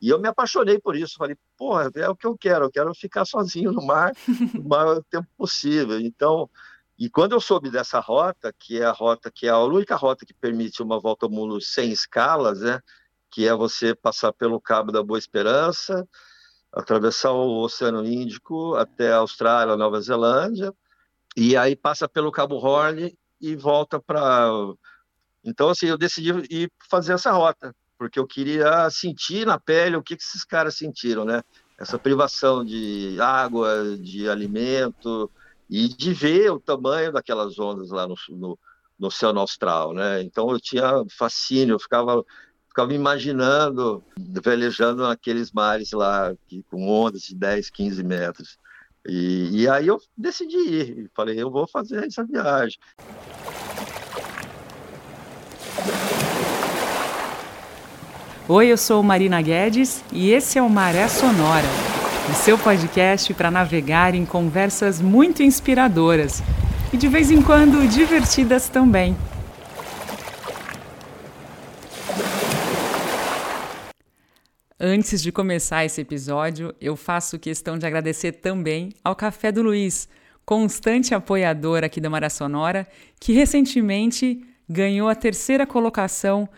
E eu me apaixonei por isso. Falei, porra, é o que eu quero. Eu quero ficar sozinho no mar o maior tempo possível. Então, e quando eu soube dessa rota, que é a rota que é a única rota que permite uma volta ao mundo sem escalas, né? Que é você passar pelo Cabo da Boa Esperança, atravessar o Oceano Índico até a Austrália, Nova Zelândia, e aí passa pelo Cabo Horn e volta para. Então, assim, eu decidi ir fazer essa rota, porque eu queria sentir na pele o que, que esses caras sentiram, né? Essa privação de água, de alimento, e de ver o tamanho daquelas ondas lá no, no, no Oceano Austral, né? Então eu tinha fascínio, eu ficava, ficava imaginando, velejando naqueles mares lá, que, com ondas de 10, 15 metros. E, e aí eu decidi ir, falei, eu vou fazer essa viagem. Oi, eu sou Marina Guedes e esse é o Maré Sonora o seu podcast para navegar em conversas muito inspiradoras e de vez em quando divertidas também. Antes de começar esse episódio, eu faço questão de agradecer também ao Café do Luiz, constante apoiador aqui da Maré Sonora, que recentemente ganhou a terceira colocação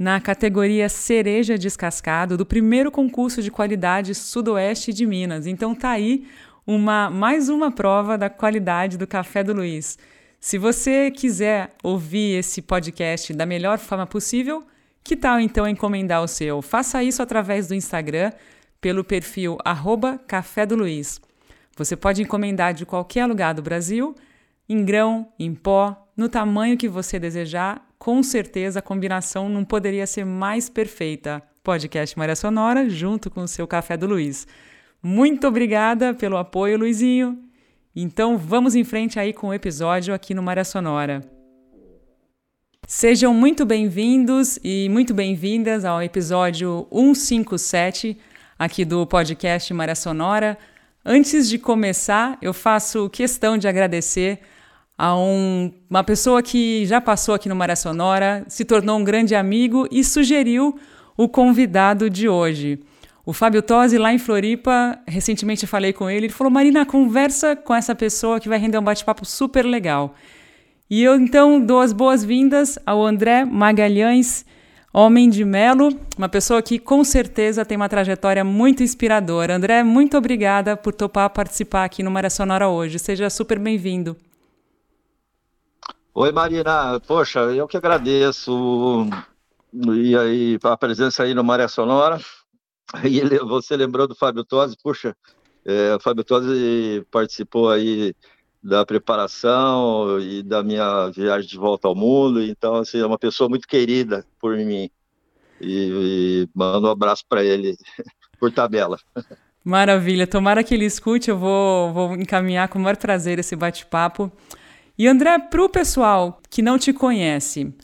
na categoria Cereja Descascado do primeiro concurso de qualidade Sudoeste de Minas. Então tá aí uma mais uma prova da qualidade do café do Luiz. Se você quiser ouvir esse podcast da melhor forma possível, que tal então encomendar o seu? Faça isso através do Instagram pelo perfil arroba Café do Luiz. Você pode encomendar de qualquer lugar do Brasil, em grão, em pó, no tamanho que você desejar com certeza a combinação não poderia ser mais perfeita. Podcast Maria Sonora junto com o seu Café do Luiz. Muito obrigada pelo apoio, Luizinho. Então vamos em frente aí com o episódio aqui no Maria Sonora. Sejam muito bem-vindos e muito bem-vindas ao episódio 157 aqui do podcast Maria Sonora. Antes de começar, eu faço questão de agradecer a um, uma pessoa que já passou aqui no Maré Sonora, se tornou um grande amigo e sugeriu o convidado de hoje. O Fábio Tosi, lá em Floripa, recentemente falei com ele, ele falou: Marina, conversa com essa pessoa que vai render um bate-papo super legal. E eu então dou as boas-vindas ao André Magalhães, homem de Melo, uma pessoa que com certeza tem uma trajetória muito inspiradora. André, muito obrigada por topar participar aqui no Maré Sonora hoje. Seja super bem-vindo. Oi, Marina. Poxa, eu que agradeço e aí a presença aí no Maré Sonora. E você lembrou do Fábio Tosi? Puxa, é, o Fábio Tosi participou aí da preparação e da minha viagem de volta ao mundo. Então, assim, é uma pessoa muito querida por mim. E, e mando um abraço para ele por tabela. Maravilha. Tomara que ele escute. Eu vou, vou encaminhar com o maior prazer esse bate-papo. E André, para o pessoal que não te conhece,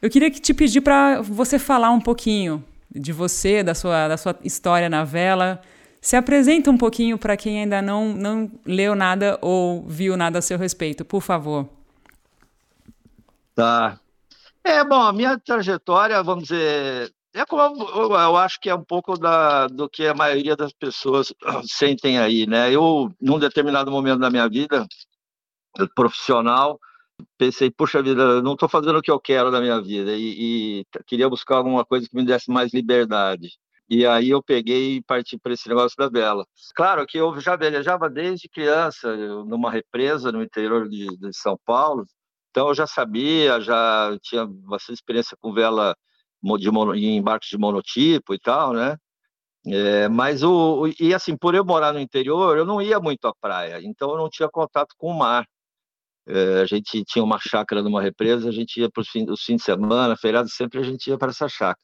eu queria te pedir para você falar um pouquinho de você, da sua, da sua história na vela. Se apresenta um pouquinho para quem ainda não, não leu nada ou viu nada a seu respeito, por favor. Tá. É, bom, a minha trajetória, vamos dizer, é como eu acho que é um pouco da, do que a maioria das pessoas sentem aí, né? Eu, num determinado momento da minha vida, profissional, pensei, puxa vida, não estou fazendo o que eu quero da minha vida e, e, queria buscar alguma coisa que me desse mais liberdade. E aí eu peguei e parti para esse negócio da vela. Claro que eu já velejava desde criança, numa represa no interior de, de São Paulo, então eu já sabia, já tinha bastante experiência com vela de mono, em embarques de monotipo e tal, né? É, mas o e assim por eu morar no interior eu não ia muito à praia então eu não tinha contato com o mar a gente tinha uma chácara numa represa, a gente ia para os fins de semana, feriado, sempre a gente ia para essa chácara.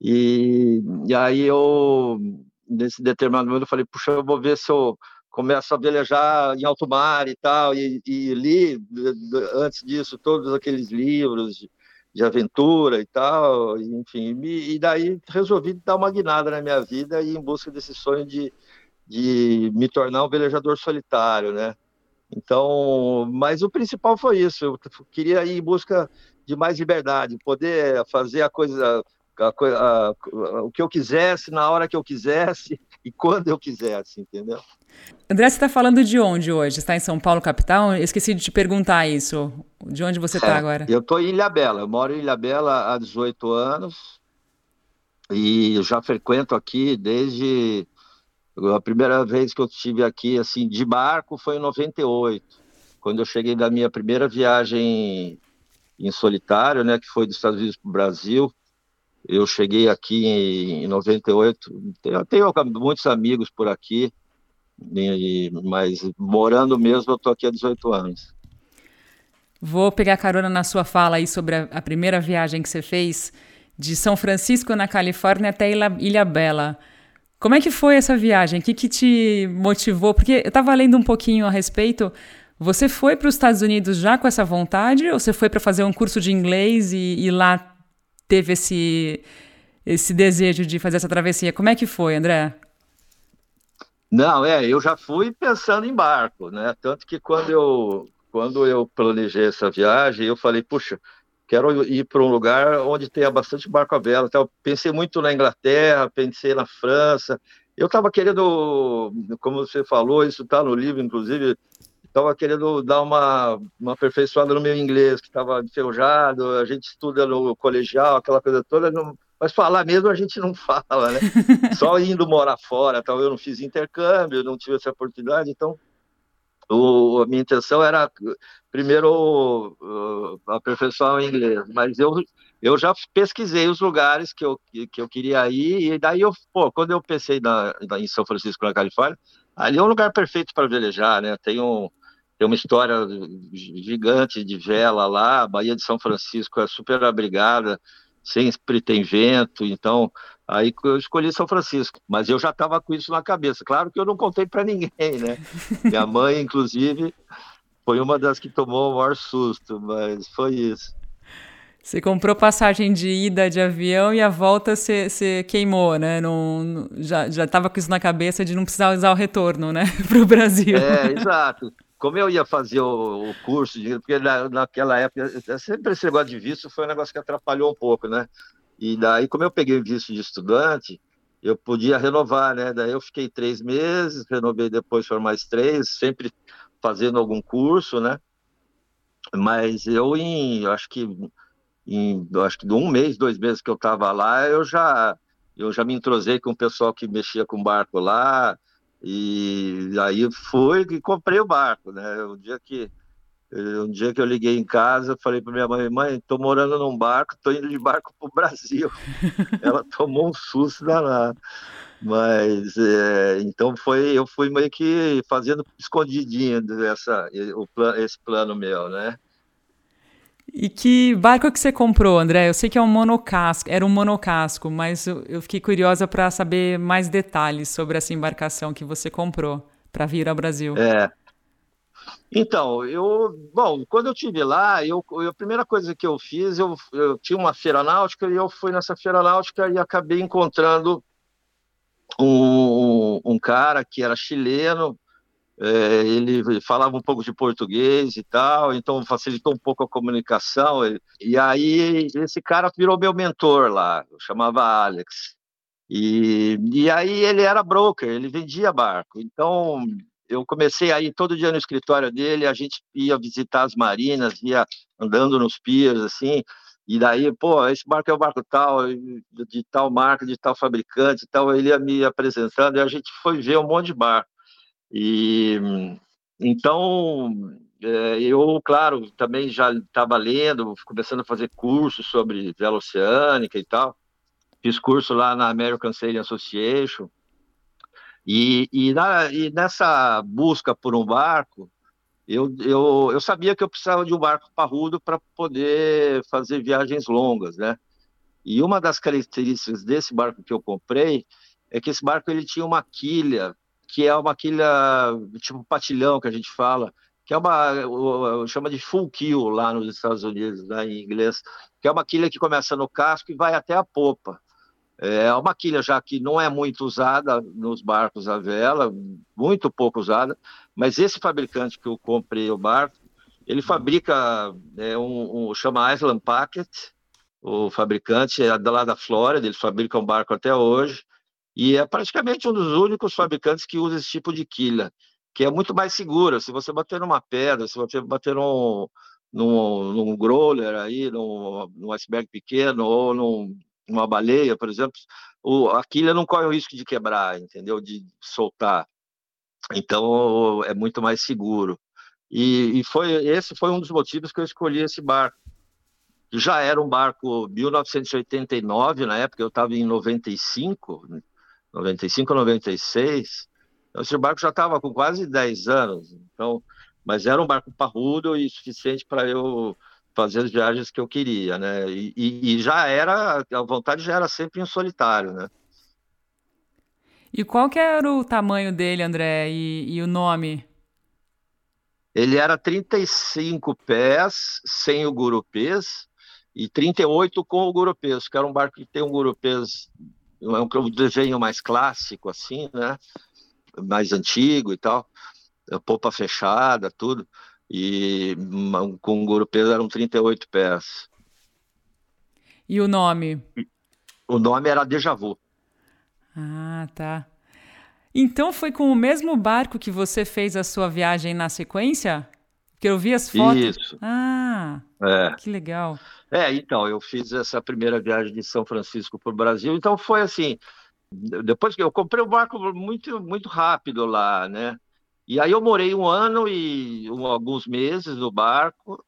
E, e aí eu, nesse determinado momento, eu falei, puxa, eu vou ver se eu começo a velejar em alto mar e tal, e, e li, antes disso, todos aqueles livros de, de aventura e tal, enfim, e, e daí resolvi dar uma guinada na minha vida e em busca desse sonho de, de me tornar um velejador solitário, né? Então, mas o principal foi isso. Eu queria ir em busca de mais liberdade, poder fazer a coisa, a, a, o que eu quisesse, na hora que eu quisesse e quando eu quisesse, entendeu? André, você está falando de onde hoje? Está em São Paulo, capital? Eu esqueci de te perguntar isso. De onde você está é, agora? Eu estou em Ilha Bela. Eu moro em Ilha Bela há 18 anos e eu já frequento aqui desde a primeira vez que eu estive aqui assim de barco foi em 98, quando eu cheguei da minha primeira viagem em solitário, né, que foi dos Estados Unidos para o Brasil. Eu cheguei aqui em, 98. Eu tenho muitos amigos por aqui, mas morando mesmo, eu estou aqui há 18 anos. Vou pegar carona na sua fala aí sobre a, a primeira viagem que você fez de São Francisco, na Califórnia, até Ilha, Ilha Bela. Como é que foi essa viagem? O que, que te motivou? Porque eu estava lendo um pouquinho a respeito. Você foi para os Estados Unidos já com essa vontade? Ou você foi para fazer um curso de inglês e, e, lá teve esse, esse desejo de fazer essa travessia? Como é que foi, André? Não, é, eu já fui pensando em barco, né? Tanto que quando eu, quando eu planejei essa viagem, eu falei, puxa, quero ir para um lugar onde tenha bastante barco à vela. Então, pensei muito na Inglaterra, pensei na França. Eu estava querendo, como você falou, isso está no livro, inclusive, estava querendo dar uma, uma aperfeiçoada no meu inglês, que estava enferrujado, a gente estuda no colegial, aquela coisa toda, não, mas falar mesmo a gente não fala, né? Só indo morar fora, então eu não fiz intercâmbio, não tive essa oportunidade, então o, a minha intenção era primeiro uh, aperfeiçoar o inglês, mas eu, eu já pesquisei os lugares que eu, que, eu queria ir, e daí eu, pô, quando eu pensei na, na, em São Francisco, na Califórnia, ali é um lugar perfeito para velejar, né? Tem, um, tem uma história gigante de vela lá, a Baía de São Francisco é super abrigada, sempre tem vento, então aí eu escolhi São Francisco, mas eu já estava com isso na cabeça. Claro que eu não contei para ninguém, né? Minha mãe, inclusive, foi uma das que tomou o maior susto, mas foi isso. Você comprou passagem de ida de avião e a volta você, você queimou, né? Não, não, já estava com isso na cabeça de não precisar usar o retorno, né? Para o Brasil. É, exato como eu ia fazer o, o curso, de, porque na, naquela época, sempre esse negócio de visto foi um negócio que atrapalhou um pouco, né? E daí, como eu peguei visto de estudante, eu podia renovar, né? Daí eu fiquei três meses, renovei depois por mais três, sempre fazendo algum curso, né? Mas eu, em, acho que em, acho que de um mês, dois meses que eu estava lá, eu já, eu já me entrosei com o pessoal que mexia com barco lá, e aí fui e comprei o barco, né? Um dia que um dia que eu liguei em casa, falei para minha mãe, mãe, tô morando num barco, tô indo de barco pro Brasil. Ela tomou um susto danado. Mas é, então foi, eu fui meio que fazendo escondidinho essa, o, esse plano meu, né? E que barco que você comprou, André? Eu sei que é um monocasco, era um monocasco, mas eu fiquei curiosa para saber mais detalhes sobre essa embarcação que você comprou para vir ao Brasil. É. Então, eu, bom, quando eu tive lá, eu, eu a primeira coisa que eu fiz, eu, eu tinha uma feira náutica e eu fui nessa feira náutica e acabei encontrando um, um cara que era chileno, é, ele falava um pouco de português e tal, então facilitou um pouco a comunicação. E aí esse cara virou meu mentor lá, eu chamava Alex. E, e aí ele era broker, ele vendia barco. Então eu comecei a ir todo dia no escritório dele, a gente ia visitar as marinas, ia andando nos piers, assim, e daí, pô, esse barco é o barco tal, de tal marca, de tal fabricante, tal, ele ia me apresentando, e a gente foi ver um monte de barco. E então é, eu, claro, também já estava lendo, começando a fazer cursos sobre vela oceânica e tal. Fiz curso lá na American Sailing Association. E, e, na, e nessa busca por um barco, eu, eu, eu sabia que eu precisava de um barco parrudo para poder fazer viagens longas, né? E uma das características desse barco que eu comprei é que esse barco ele tinha uma quilha que é uma quilha tipo patilhão que a gente fala, que é uma chama de full kill lá nos Estados Unidos, né, em inglês, que é uma quilha que começa no casco e vai até a popa. É uma quilha já que não é muito usada nos barcos à vela, muito pouco usada, mas esse fabricante que eu comprei o barco, ele fabrica é, um, um chama Island Packet, o fabricante é lá da Flórida, eles fabricam barco até hoje, e é praticamente um dos únicos fabricantes que usa esse tipo de quilha, que é muito mais segura. Se você bater numa pedra, se você bater num, num, num growler aí, num, num iceberg pequeno, ou num, numa baleia, por exemplo, o, a quilha não corre o risco de quebrar, entendeu? De soltar. Então é muito mais seguro. E, e foi esse foi um dos motivos que eu escolhi esse barco. Já era um barco 1989, na época eu estava em 95, 95 96. Então, esse barco já estava com quase 10 anos. Então, mas era um barco parrudo e suficiente para eu fazer as viagens que eu queria, né? E, e, e, já era, a vontade já era sempre em solitário, né? E qual que era o tamanho dele, André, e, e o nome? Ele era 35 pés sem o gurupês e 38 com o gurupês, que era um barco que tem um gurupês, é um desenho mais clássico, assim, né? Mais antigo e tal, popa fechada, tudo e com o gurupês eram 38 pés. E o nome? O nome era Deja Vu. Ah, tá. Então foi com o mesmo barco que você fez a sua viagem na sequência? Que eu vi as fotos. Isso. Ah, é. que legal. É, então, eu fiz essa primeira viagem de São Francisco para o Brasil, então foi assim, depois que eu comprei o barco muito, muito rápido lá, né? E aí eu morei um ano e um, alguns meses no barco,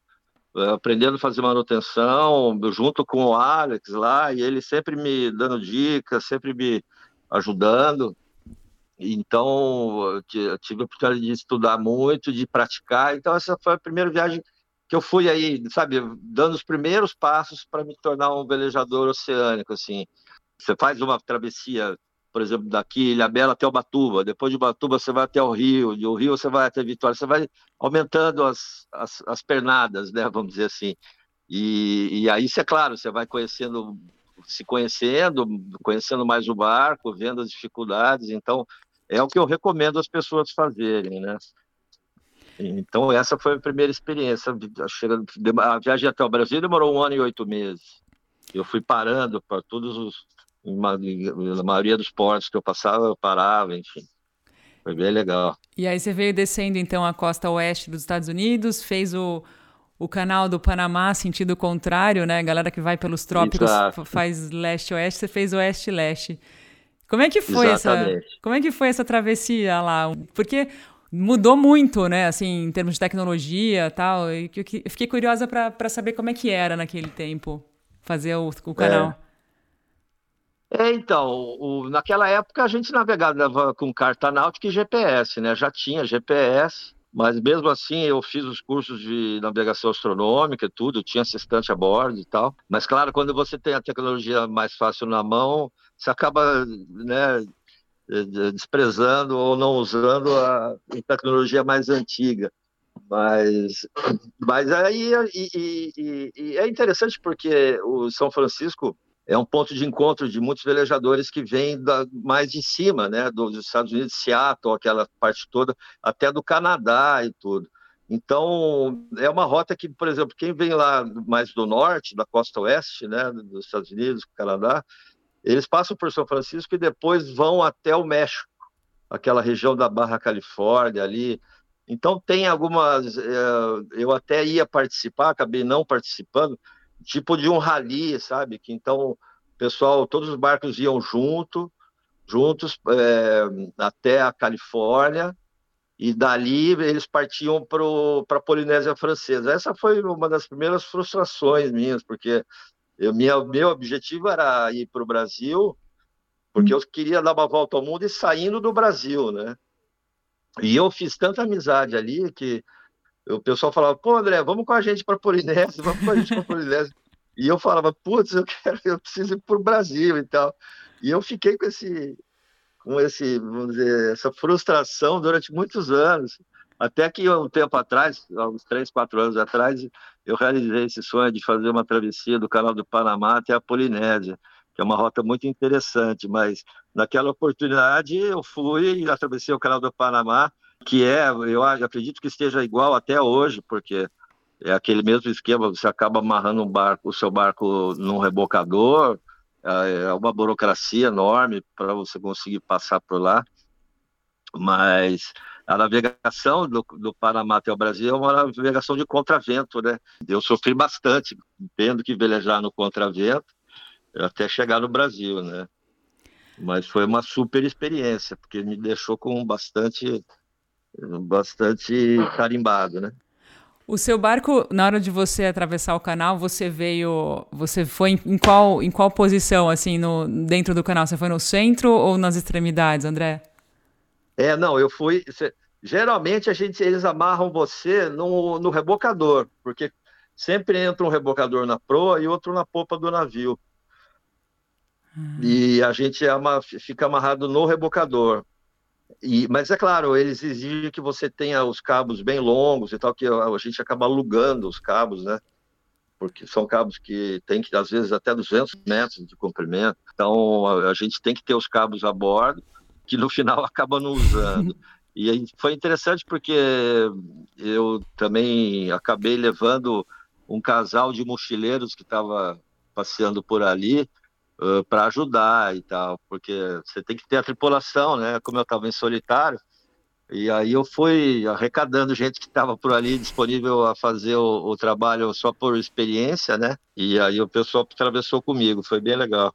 eh, aprendendo a fazer manutenção, junto com o Alex lá, e ele sempre me dando dicas, sempre me ajudando. Então, eu tive a oportunidade de estudar muito, de praticar. Então, essa foi a primeira viagem que eu fui aí, sabe, dando os primeiros passos para me tornar um velejador oceânico, assim. Você faz uma travessia por exemplo, daqui Ilhabela até Ubatuba, depois de Ubatuba você vai até o Rio, de o Rio você vai até Vitória, você vai aumentando as, as, as pernadas, né, vamos dizer assim. E, e aí, é claro, você vai conhecendo, se conhecendo, conhecendo mais o barco, vendo as dificuldades, então é o que eu recomendo as pessoas fazerem, né. Então, essa foi a primeira experiência. A viagem até o Brasil demorou um ano e oito meses. Eu fui parando para todos os na maioria dos portos que eu passava, eu parava, enfim. Foi bem legal. E aí você veio descendo então a costa oeste dos Estados Unidos, fez o, o canal do Panamá sentido contrário, né? Galera que vai pelos trópicos Exato. faz leste-oeste, você fez oeste-leste. Como é que foi Exatamente. essa? Como é que foi essa travessia lá? Porque mudou muito, né? Assim, em termos de tecnologia, tal. E eu fiquei curiosa para saber como é que era naquele tempo fazer o, o canal. É. É, então, o, naquela época a gente navegava com carta náutica e GPS, né? Já tinha GPS, mas mesmo assim eu fiz os cursos de navegação astronômica e tudo, tinha assistente a bordo e tal. Mas claro, quando você tem a tecnologia mais fácil na mão, você acaba, né, desprezando ou não usando a tecnologia mais antiga. Mas, mas aí e, e, e é interessante porque o São Francisco é um ponto de encontro de muitos velejadores que vêm da, mais de cima, né, dos Estados Unidos, Seattle, aquela parte toda, até do Canadá e tudo. Então, é uma rota que, por exemplo, quem vem lá mais do norte, da costa oeste, né, dos Estados Unidos, Canadá, eles passam por São Francisco e depois vão até o México, aquela região da Barra Califórnia ali. Então, tem algumas. Eh, eu até ia participar, acabei não participando, tipo de um rally, sabe? Que então pessoal, todos os barcos iam junto, juntos é, até a Califórnia e dali eles partiam para a Polinésia Francesa. Essa foi uma das primeiras frustrações minhas, porque eu, minha, meu objetivo era ir para o Brasil, porque eu queria dar uma volta ao mundo e saindo do Brasil, né? E eu fiz tanta amizade ali que o pessoal falava, pô, André, vamos com a gente para Polinésia, vamos com a gente para Polinésia. E eu falava, putz, eu quero, eu preciso ir para o Brasil e tal. E eu fiquei com esse, com esse, vamos dizer, essa frustração durante muitos anos. Até que um tempo atrás, uns três, quatro anos atrás, eu realizei esse sonho de fazer uma travessia do Canal do Panamá até a Polinésia, que é uma rota muito interessante. Mas naquela oportunidade eu fui e atravessei o Canal do Panamá que é, eu acredito que esteja igual até hoje, porque é aquele mesmo esquema, você acaba amarrando um barco, o seu barco num rebocador, é, é uma burocracia enorme para você conseguir passar por lá, mas a navegação do, do Panamá até o Brasil é uma navegação de contravento, né? Eu sofri bastante tendo que velejar no contravento até chegar no Brasil, né? Mas foi uma super experiência, porque me deixou com bastante, bastante carimbado, né? O seu barco, na hora de você atravessar o canal, você veio, você foi em, qual, em qual posição, assim, no, dentro do canal? Você foi no centro ou nas extremidades, André? É, não, eu fui. Geralmente a gente, eles amarram você no, no rebocador, porque sempre entra um rebocador na proa e outro na popa do navio. Hum. E a gente ama, fica amarrado no rebocador. E, mas é claro, eles exigem que você tenha os cabos bem longos e tal, que a, gente acaba alugando os cabos, né? Porque são cabos que tem que, às vezes, até 200 metros de comprimento. Então, a, a gente tem que ter os cabos a bordo, que no final acaba não usando. e aí foi interessante porque eu também acabei levando um casal de mochileiros que estava passeando por ali, uh, para ajudar e tal, porque você tem que ter a tripulação, né? Como eu estava em solitário, e aí eu fui arrecadando gente que estava por ali disponível a fazer o, o, trabalho só por experiência, né? E aí o pessoal atravessou comigo, foi bem legal.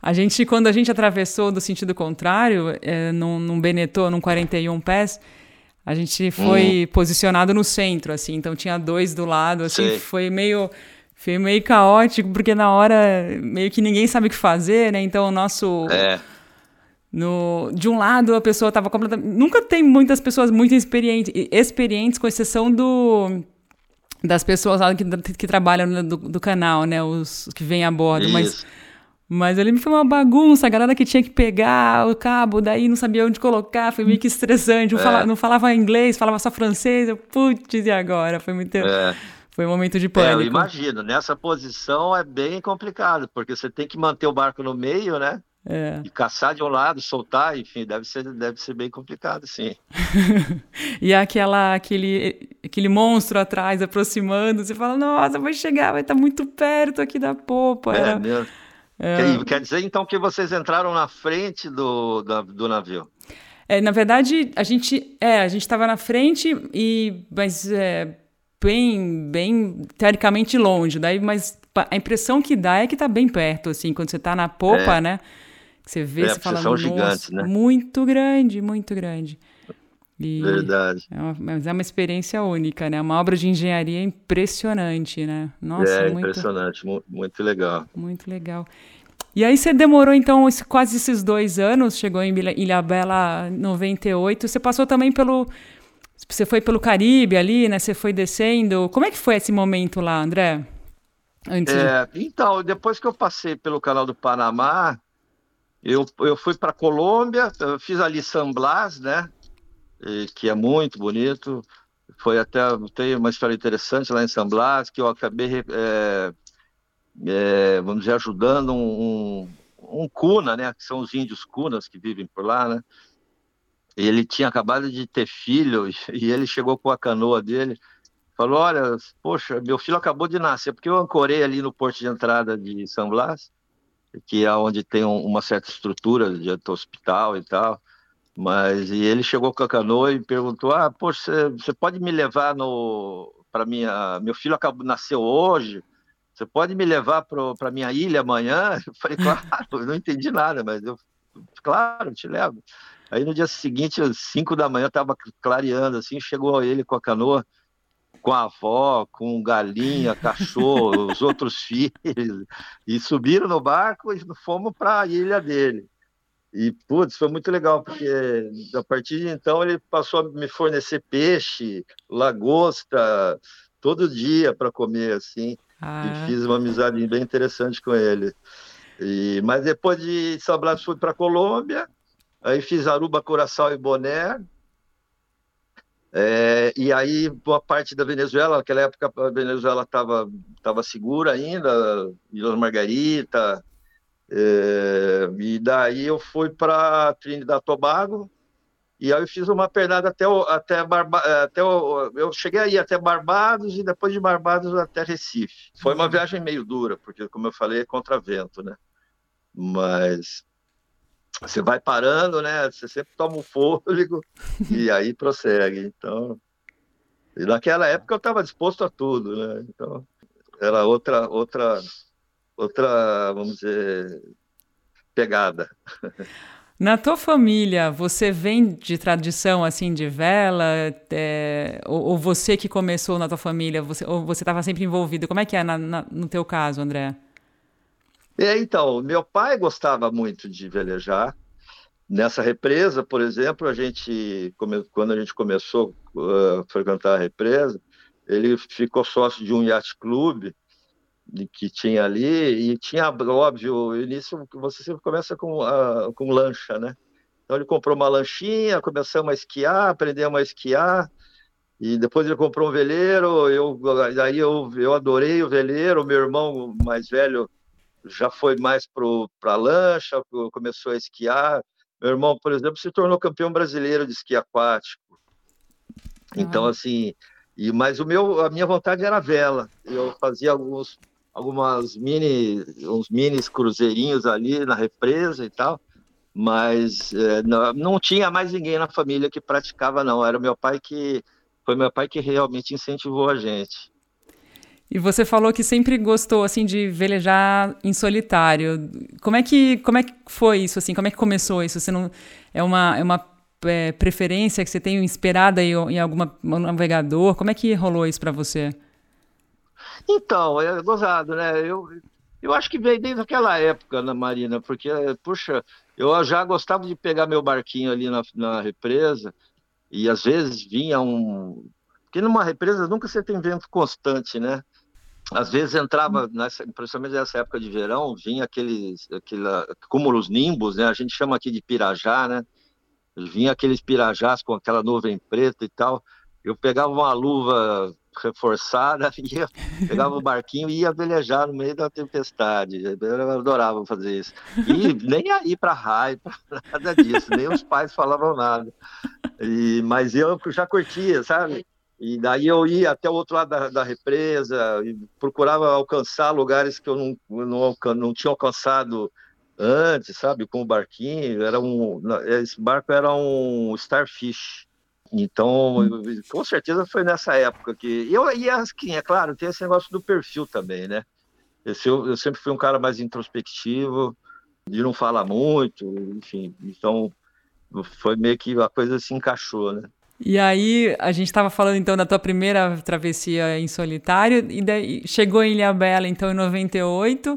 A gente, quando a gente atravessou do sentido contrário, é, num, num Benetton, num 41 pés, a gente foi hum. posicionado no centro, assim, então tinha dois do lado, assim, Sei. foi meio foi meio caótico, porque na hora meio que ninguém sabe o que fazer, né? Então o nosso. É. No, de um lado, a pessoa estava completamente. Nunca tem muitas pessoas muito experientes, experientes com exceção do das pessoas lá que, que trabalham do, do, canal, né? Os que vêm a bordo. Isso. Mas, mas ali foi uma bagunça, a galera que tinha que pegar o cabo, daí não sabia onde colocar, foi meio que estressante. É. Falava, não falava inglês, falava só francês. Putz, e agora? Foi muito. É. Foi um momento de pânico. É, eu imagino, nessa posição é bem complicado, porque você tem que manter o barco no meio, né? É. E caçar de um lado, soltar, enfim, deve ser, deve ser bem complicado, sim. e aquela, aquele, aquele monstro atrás aproximando, você fala, nossa, vai chegar, vai estar muito perto aqui da popa. É, mesmo. É... Quer, quer, dizer então que vocês entraram na frente do, da, do navio? É, na verdade, a gente é, a gente estava na frente e mas é, bem, bem teoricamente longe, daí, mas a impressão que dá é que está bem perto, assim, quando você está na popa, é. né? Você vê, é, você fala, nossa, gigantes, né? muito grande, muito grande. E Verdade. É uma, mas é uma experiência única, né? Uma obra de engenharia impressionante, né? Nossa, é muito, impressionante, muito legal. Muito legal. E aí você demorou, então, quase esses dois anos, chegou em Ilhabela 98, você passou também pelo você foi pelo Caribe ali, né? Você foi descendo. Como é que foi esse momento lá, André? Antes é, então, depois que eu passei pelo canal do Panamá, eu, eu fui para Colômbia, fiz ali San Blas, né? E, que é muito bonito. Foi até tem uma história interessante lá em San Blas que eu acabei, é, é, vamos dizer, ajudando um, um, um cuna, né? Que são os índios cunas que vivem por lá, né? Ele tinha acabado de ter filho e ele chegou com a canoa dele, falou: Olha, poxa, meu filho acabou de nascer, porque eu ancorei ali no porto de entrada de São Blas, que é onde tem um, uma certa estrutura de hospital e tal. Mas e ele chegou com a canoa e perguntou: Ah, poxa, você pode me levar no para minha meu filho acabou nasceu hoje? Você pode me levar para minha ilha amanhã? Eu falei, claro, eu não entendi nada, mas eu, claro, te levo. Aí no dia seguinte, às 5 da manhã, estava clareando, assim, chegou ele com a canoa, com a avó, com galinha, cachorro, os outros filhos, e subiram no barco e fomos para a ilha dele. E, putz, foi muito legal, porque a partir de então ele passou a me fornecer peixe, lagosta, todo dia para comer, assim. Ah. E fiz uma amizade bem interessante com ele. E, mas depois de São Blas fui para Colômbia, Aí fiz Aruba, Curaçao e Boné. É, e aí, boa parte da Venezuela, naquela época a Venezuela estava tava segura ainda, Ilha Margarita. É, e daí eu fui para Trinidad Tobago E aí eu fiz uma pernada até o, até, Barba, até o, eu cheguei aí até Barbados e depois de Barbados até Recife. Foi uma viagem meio dura, porque como eu falei, é contra vento, né? Mas você vai parando, né? Você sempre toma um fôlego e aí prossegue. Então, e naquela época eu estava disposto a tudo, né? Então, era outra, outra, outra, vamos dizer, pegada. Na tua família, você vem de tradição assim de vela? É, ou, ou, você que começou na tua família, você, ou você estava sempre envolvido? Como é que é na, na, no teu caso, André? É, então, meu pai gostava muito de velejar. Nessa represa, por exemplo, a gente, quando a gente começou a frequentar a represa, ele ficou sócio de um yacht clube que tinha ali e tinha, óbvio, início você sempre começa com, uh, com lancha, né? Então ele comprou uma lanchinha, começamos a esquiar, aprendemos a esquiar, e depois ele comprou um veleiro, eu, aí eu, eu adorei o veleiro, meu irmão mais velho já foi mais para a lancha, começou a esquiar. Meu irmão, por exemplo, se tornou campeão brasileiro de esqui aquático. Então, assim, e mas o meu, a minha vontade era vela. Eu fazia alguns, algumas mini, uns mini cruzeirinhos ali na represa e tal, mas é, não, não tinha mais ninguém na família que praticava, não. Era meu pai que foi meu pai que realmente incentivou a gente. E você falou que sempre gostou assim de velejar em solitário. Como é que como é que foi isso assim? Como é que começou isso? Você não é uma é uma é, preferência que você tem esperada em, em algum navegador? Como é que rolou isso para você? Então, é gozado, né? Eu eu acho que veio desde aquela época na Marina, porque puxa, eu já gostava de pegar meu barquinho ali na, na represa e às vezes vinha um porque numa represa nunca você tem vento constante, né? Às vezes entrava, nessa, principalmente nessa época de verão, vinha aqueles, aquele cúmulos nimbos, né? A gente chama aqui de pirajá, né? Vinha aqueles pirajás com aquela nuvem preta e tal. Eu pegava uma luva reforçada, ia, pegava o barquinho e ia velejar no meio da tempestade. Eu adorava fazer isso. E nem aí para raio, nada disso, nem os pais falavam nada. E, mas eu já curtia, sabe? E daí eu ia até o outro lado da, da represa e procurava alcançar lugares que eu não, não, não tinha alcançado antes, sabe? Com o barquinho. Era um, esse barco era um Starfish. Então, com certeza foi nessa época que. Eu, e assim, é claro, tem esse negócio do perfil também, né? Eu, eu sempre fui um cara mais introspectivo, de não falar muito, enfim. Então, foi meio que a coisa se encaixou, né? E aí, a gente estava falando então da tua primeira travessia em solitário, e daí chegou em Ilha Bela então em 98,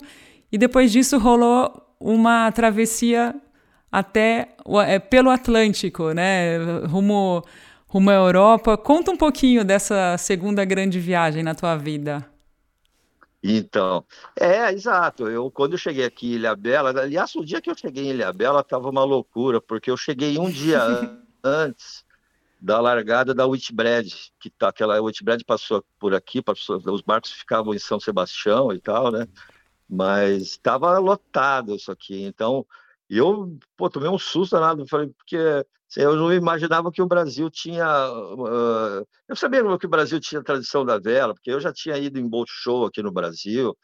e depois disso rolou uma travessia até é, pelo Atlântico, né? Rumo, rumo à Europa. Conta um pouquinho dessa segunda grande viagem na tua vida. Então, é, exato. Eu quando eu cheguei aqui em Ilha Bela, aliás, o dia que eu cheguei em Ilha Bela estava uma loucura, porque eu cheguei um dia antes da largada da Whitbread, que tá, aquela Whitbread passou por aqui, passou, os barcos ficavam em São Sebastião e tal, né? Mas estava lotado isso aqui. Então, eu pô, tomei um susto danado, falei, porque assim, eu não imaginava que o Brasil tinha. Uh, eu sabia que o Brasil tinha tradição da vela, porque eu já tinha ido em boat show aqui no Brasil.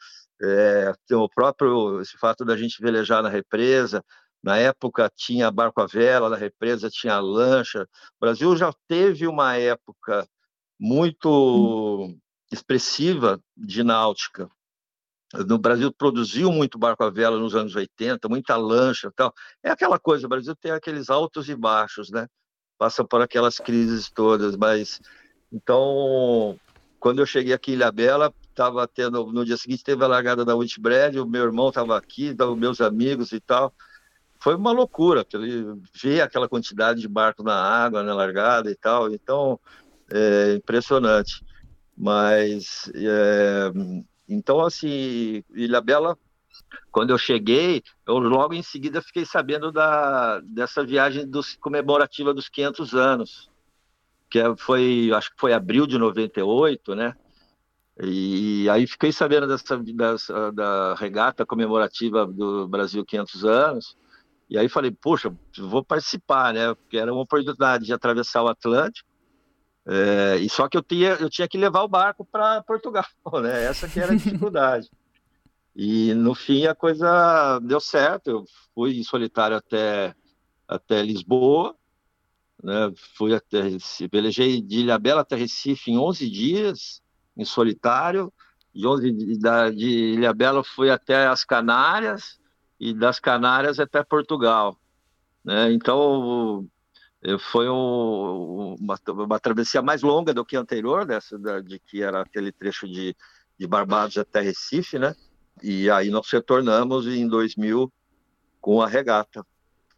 É, o próprio esse fato da gente velejar na represa, na época tinha barco à vela, na represa tinha lancha. O Brasil já teve uma época muito expressiva de náutica. No Brasil produziu muito barco à vela nos anos 80, muita lancha, tal. É aquela coisa, o Brasil tem aqueles altos e baixos, né? Passa por aquelas crises todas, mas então, quando eu cheguei aqui em Ilha Bela, estava tendo no dia seguinte teve a largada da Whitbread, o meu irmão estava aqui, os meus amigos e tal foi uma loucura, ver aquela quantidade de barco na água, na largada e tal, então é impressionante. Mas é, então assim, Ilha Bela, quando eu cheguei, eu logo em seguida fiquei sabendo da dessa viagem dos, comemorativa dos 500 anos, que é, foi, acho que foi abril de 98, né? E aí fiquei sabendo dessa, dessa da regata comemorativa do Brasil 500 anos E aí falei, poxa, vou participar, né? Porque era uma oportunidade de atravessar o Atlântico. É, e só que eu tinha, eu tinha que levar o barco para Portugal, né? Essa que era a dificuldade. e no fim a coisa deu certo. Eu fui em solitário até, até Lisboa, né? Fui até Recife, velejei de Ilhabela até Recife em 11 dias, em solitário. De, 11, de, de Ilhabela fui até as Canárias, e das Canárias até Portugal. Né? Então, foi um, uma, uma, travessia mais longa do que a anterior, dessa, de que era aquele trecho de, de Barbados até Recife, né? E aí nós retornamos em 2000 com a regata.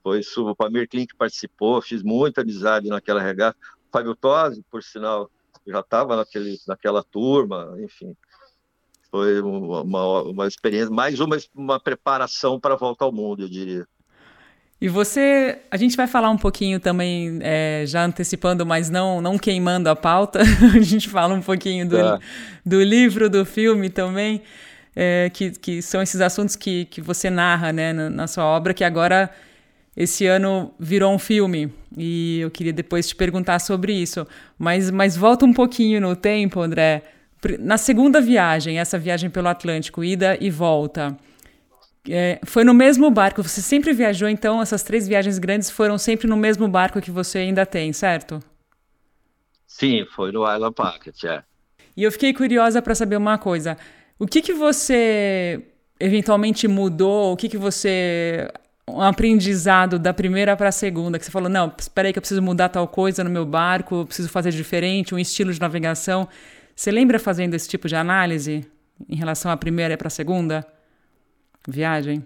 Foi o Pamir Klink participou, fiz muita amizade naquela regata. O Fábio Tosi, por sinal, já estava naquela turma, enfim. Foi uma, uma, experiência, mais uma, uma preparação para a volta ao mundo, eu diria. E você, a gente vai falar um pouquinho também, é, já antecipando, mas não, não queimando a pauta, a gente fala um pouquinho do, tá. do livro, do filme também, é, que, que são esses assuntos que, que você narra né, na, na sua obra, que agora, esse ano, virou um filme. E eu queria depois te perguntar sobre isso. Mas, mas volta um pouquinho no tempo, André. Na segunda viagem, essa viagem pelo Atlântico, ida e volta, é, foi no mesmo barco. Você sempre viajou, então essas três viagens grandes foram sempre no mesmo barco que você ainda tem, certo? Sim, foi no Island Packet, é. E eu fiquei curiosa para saber uma coisa. O que, que você eventualmente mudou? O que, que você. Um aprendizado da primeira para a segunda, que você falou: não, espera aí que eu preciso mudar tal coisa no meu barco, preciso fazer diferente, um estilo de navegação. Você lembra fazendo esse tipo de análise em relação à primeira e para a segunda viagem?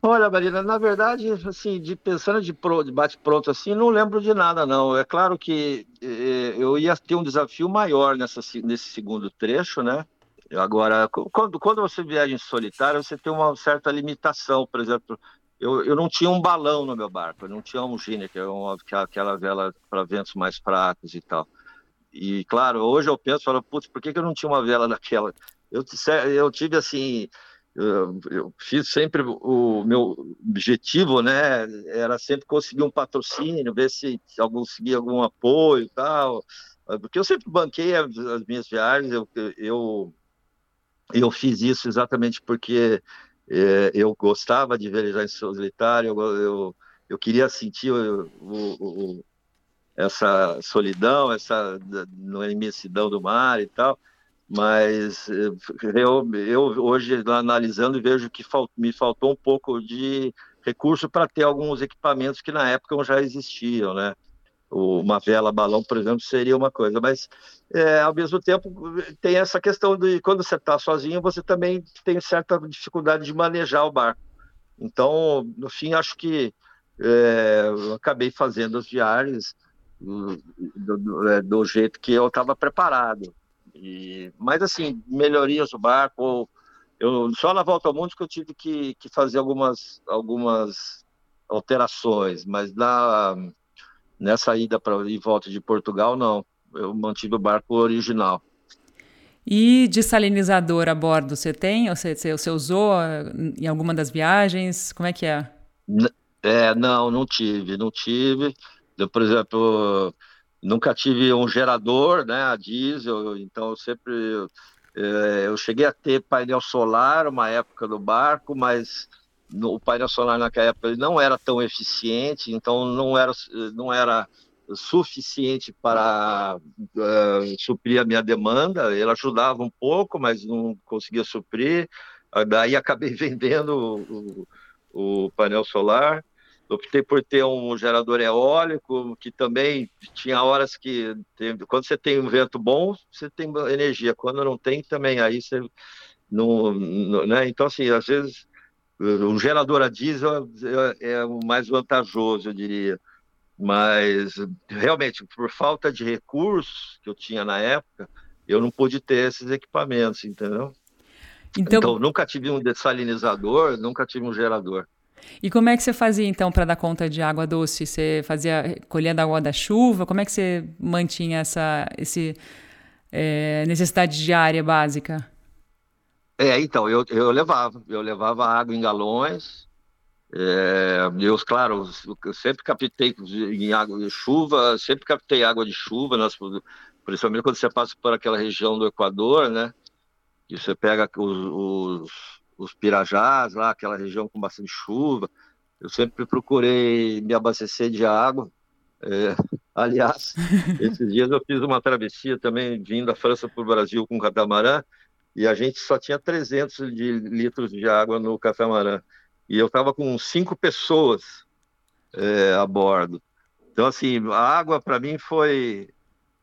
Olha, Marina, na verdade, assim, de pensando de, pro, de bate-pronto assim, não lembro de nada, não. É claro que eh, eu ia ter um desafio maior nessa, nesse segundo trecho, né? Agora, quando, quando você viaja em solitário, você tem uma certa limitação. Por exemplo, eu, eu não tinha um balão no meu barco, eu não tinha um gine, que é uma, é aquela vela para ventos mais fracos e tal. E claro, hoje eu penso, falo, putz, por que, que eu não tinha uma vela daquela? Eu, eu tive assim, eu, eu, fiz sempre o meu objetivo, né? Era sempre conseguir um patrocínio, ver se algum conseguia algum apoio e tal. Porque eu sempre banquei as, as minhas viagens, eu, eu, eu fiz isso exatamente porque é, eu gostava de velejar em solitário, eu, eu, eu queria sentir o, o, essa solidão, essa imensidão do mar e tal, mas eu, eu hoje analisando vejo que falt, me faltou um pouco de recurso para ter alguns equipamentos que na época já existiam, né? Uma vela balão, por exemplo, seria uma coisa, mas é, ao mesmo tempo tem essa questão de quando você está sozinho, você também tem certa dificuldade de manejar o barco. Então, no fim, acho que é, acabei fazendo as viagens do, do, é, do jeito que eu estava preparado. E, mas assim, melhorias do barco, eu só na volta ao mundo que eu tive que, que fazer algumas, algumas alterações, mas na, nessa ida para e volta de Portugal, não. Eu mantive o barco original. E desalinizador a bordo, você tem? Você, você usou em alguma das viagens? Como é que é? É, não, não tive, não tive. Eu, por exemplo, nunca tive um gerador, né, a diesel, então eu sempre é, eu cheguei a ter painel solar uma época do barco, mas no, o painel solar naquela época não era tão eficiente, então não era não era suficiente para uh, suprir a minha demanda. Ele ajudava um pouco, mas não conseguia suprir. Daí acabei vendendo o, o painel solar optei por ter um gerador eólico, que também tinha horas que, quando você tem um vento bom, você tem energia, quando não tem, também, aí você não, não né? Então, assim, às vezes, um gerador a diesel é, é o mais vantajoso, eu diria. Mas, realmente, por falta de recursos que eu tinha na época, eu não pude ter esses equipamentos, entendeu? Então, então nunca tive um dessalinizador, nunca tive um gerador. E como é que você fazia então para dar conta de água doce? Você fazia colhendo água da chuva? Como é que você mantinha essa esse, é, necessidade diária básica? É, então, eu, eu levava. Eu levava água em galões, É, eu, claro, eu sempre captei em água de chuva, sempre captei água de chuva, nós, principalmente quando você passa por aquela região do Equador, né? E você pega os, os, os pirajás lá, aquela região com bastante chuva. Eu sempre procurei me abastecer de água. É, aliás, esses dias eu fiz uma travessia também vindo da França para o Brasil com catamarã e a gente só tinha 300 de litros de água no catamarã e eu estava com cinco pessoas é, a bordo. Então, assim, a água para mim foi.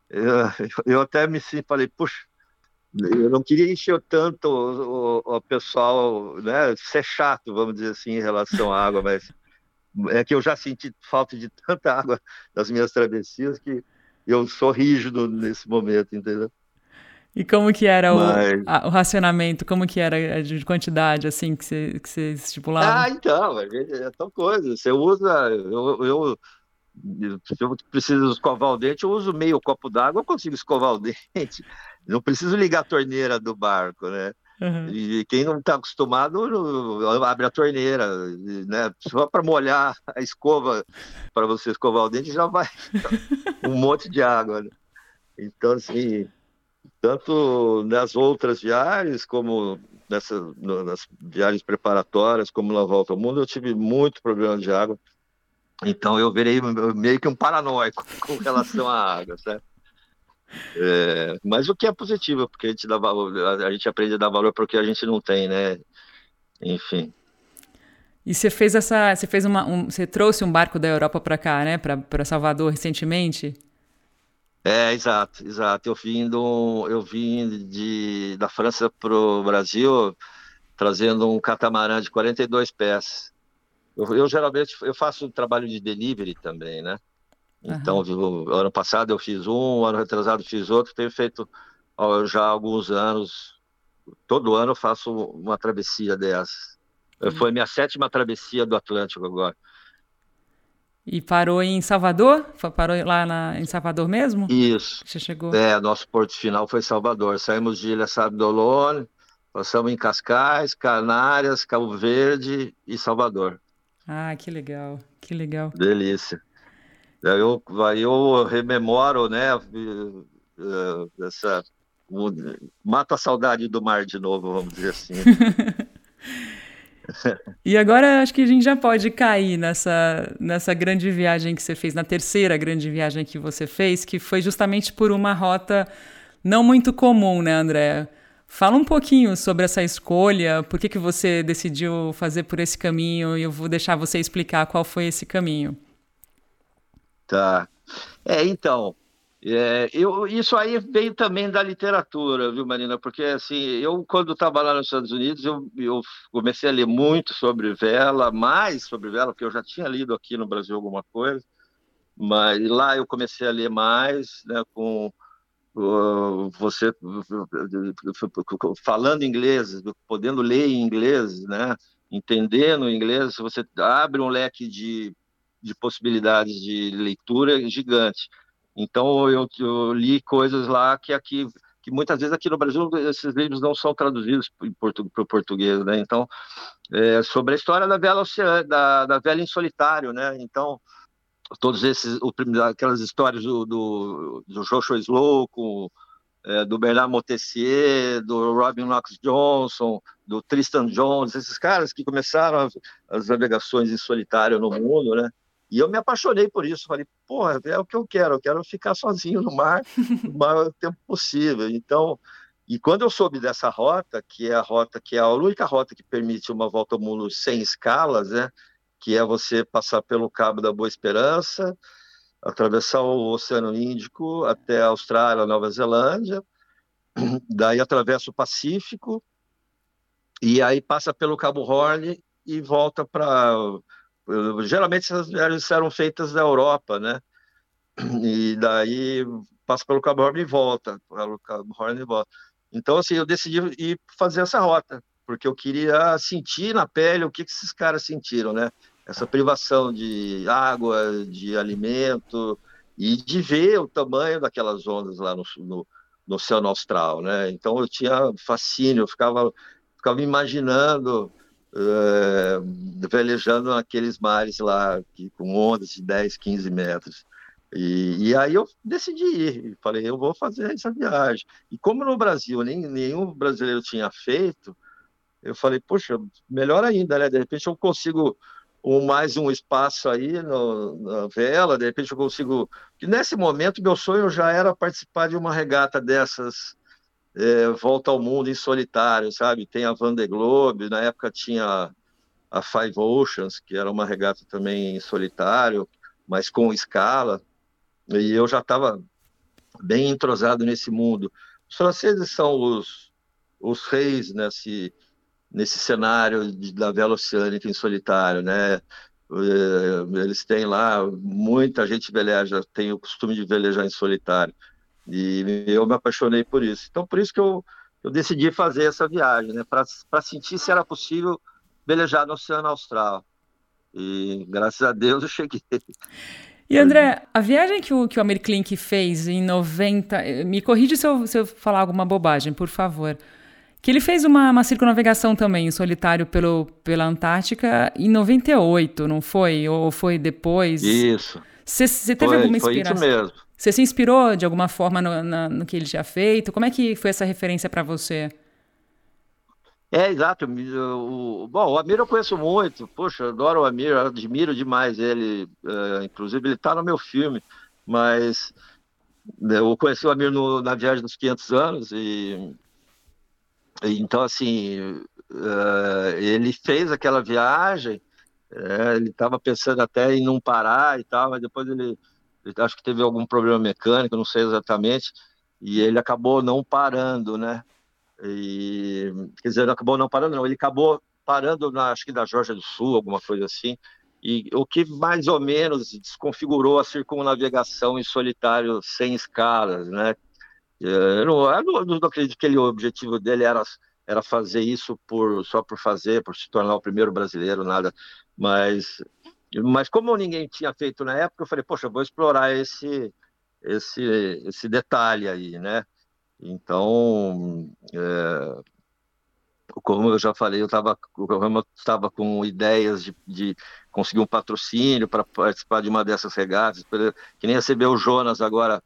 Eu, eu, até me falei, puxa, eu não queria encher tanto o, o, o, pessoal, né, ser chato, vamos dizer assim, em relação à água, mas é que eu já senti falta de tanta água nas minhas travessias que eu sou rígido nesse momento, entendeu? E como que era Mas... o, a, o, racionamento? Como que era de quantidade, assim, que você, que você estipulava? Ah, então, é tal coisa. Você usa... Eu, eu, se eu preciso escovar o dente, eu uso meio copo d'água, eu consigo escovar o dente. Não preciso ligar a torneira do barco, né? Uhum. E quem não está acostumado abre a torneira, né? Só para molhar a escova para você escovar o dente já vai um monte de água. Né? Então assim, tanto nas outras viagens, como nessa, nas viagens preparatórias, como na volta ao mundo, eu tive muito problema de água. Então eu virei meio que um paranoico com relação à água, certo? É, mas o que é positivo, porque a gente, dá valor, a gente aprende a dar valor porque a gente não tem, né? Enfim. E você fez essa, você fez uma, um, você trouxe um barco da Europa para cá, né? Para Salvador recentemente? É, exato, exato. Eu vim, do, eu vim de, da França para o Brasil trazendo um catamarã de 42 pés. Eu, eu, geralmente eu faço um trabalho de delivery também, né? Então, uhum. ano passado eu fiz um, ano retrasado fiz outro, tenho feito já há alguns anos. Todo ano eu faço uma travessia dessas. Uhum. Foi minha sétima travessia do Atlântico agora. E parou em Salvador? Parou lá na, em Salvador mesmo? Isso. Você chegou? É, nosso porto final foi Salvador. Saímos de Ilha Sabdolone, passamos em Cascais, Canárias, Cabo Verde e Salvador. Ah, que legal, que legal. Delícia. Eu, eu rememoro, né, essa, mata a saudade do mar de novo, vamos dizer assim. E agora acho que a gente já pode cair nessa, nessa grande viagem que você fez, na terceira grande viagem que você fez, que foi justamente por uma rota não muito comum, né, André? Fala um pouquinho sobre essa escolha, por que, que você decidiu fazer por esse caminho, e eu vou deixar você explicar qual foi esse caminho. Tá. É, então, é, eu, isso aí veio também da literatura, viu, Marina? Porque, assim, eu, quando estava lá nos Estados Unidos, eu, eu, comecei a ler muito sobre vela, mais sobre vela, porque eu já tinha lido aqui no Brasil alguma coisa, mas lá eu comecei a ler mais, né, com uh, você falando inglês, podendo ler em inglês, né, entendendo inglês, você abre um leque de, de possibilidades de leitura gigante. Então eu, eu, li coisas lá que aqui que muitas vezes aqui no Brasil esses livros não são traduzidos para o português, né? Então é, sobre a história da vela da, da vela em solitário, né? Então todos esses aquelas histórias do, do, do Joshua Slow com é, do Bernard Montessier, do Robin Knox Johnson, do Tristan Jones, esses caras que começaram as, as navegações em solitário no mundo, né? E eu me apaixonei por isso. Falei, porra, é o que eu quero. Eu quero ficar sozinho no mar o maior tempo possível. Então, e quando eu soube dessa rota, que é a rota que é a única rota que permite uma volta ao mundo sem escalas, né? Que é você passar pelo Cabo da Boa Esperança, atravessar o Oceano Índico até a Austrália, Nova Zelândia, daí atravessa o Pacífico e aí passa pelo Cabo Horn e volta para geralmente essas viagens eram feitas da Europa, né? E daí passa pelo Cabo Horn e volta, pelo Cabo Horn e volta. Então, assim, eu decidi ir fazer essa rota, porque eu queria sentir na pele o que, que esses caras sentiram, né? Essa privação de água, de alimento e de ver o tamanho daquelas ondas lá no, no, no Oceano Austral, né? Então, eu tinha fascínio, eu ficava, ficava imaginando é, velejando naqueles mares lá, que, com ondas de 10, 15 metros. E, e, aí eu decidi ir, falei, eu vou fazer essa viagem. E como no Brasil nem, nenhum brasileiro tinha feito, eu falei, poxa, melhor ainda, né? De repente eu consigo um, mais um espaço aí no, na vela, de repente eu consigo. Que nesse momento meu sonho já era participar de uma regata dessas é, volta ao mundo em solitário, sabe? Tem a Van Globe, na época tinha a Five Oceans, que era uma regata também em solitário, mas com escala, e eu já estava bem entrosado nesse mundo. Os franceses são os, os reis nesse, nesse cenário de, da vela oceânica em solitário, né? É, eles têm lá, muita gente veleja, tem o costume de velejar em solitário. E eu me apaixonei por isso. Então, por isso que eu, eu decidi fazer essa viagem, né? Para sentir se era possível velejar no Oceano Austral. E graças a Deus eu cheguei. E André, a viagem que o, que o Americlink fez em 90. Me corrija se eu, se eu falar alguma bobagem, por favor. Que ele fez uma, uma circunnavegação também em solitário pelo, pela Antártica em 98, não foi? Ou foi depois? Isso. Você teve foi, alguma inspiração? Foi isso mesmo. Você se inspirou de alguma forma no, na, no que ele tinha feito? Como é que foi essa referência para você? É, exato. O, bom, o Amir eu conheço muito. Poxa, adoro o Amir, admiro demais ele. É, inclusive, ele está no meu filme. Mas né, eu conheci o Amir no, na viagem dos 500 anos e, e então, assim, é, ele fez aquela viagem. É, ele estava pensando até em não parar e tal, mas depois ele acho que teve algum problema mecânico, não sei exatamente, e ele acabou não parando, né? E, quer dizer, acabou não parando, não, ele acabou parando, na, acho que da Georgia do Sul, alguma coisa assim, e o que mais ou menos desconfigurou a circunnavegação em solitário sem escalas, né? Eu não, eu não, não acredito que ele, o objetivo dele era, era fazer isso por, só por fazer, por se tornar o primeiro brasileiro, nada, mas mas como ninguém tinha feito na época, eu falei, poxa, eu vou explorar esse, esse, esse detalhe aí, né? Então, é, como eu já falei, eu estava com ideias de, de, conseguir um patrocínio para participar de uma dessas regatas, que nem recebeu o Jonas agora,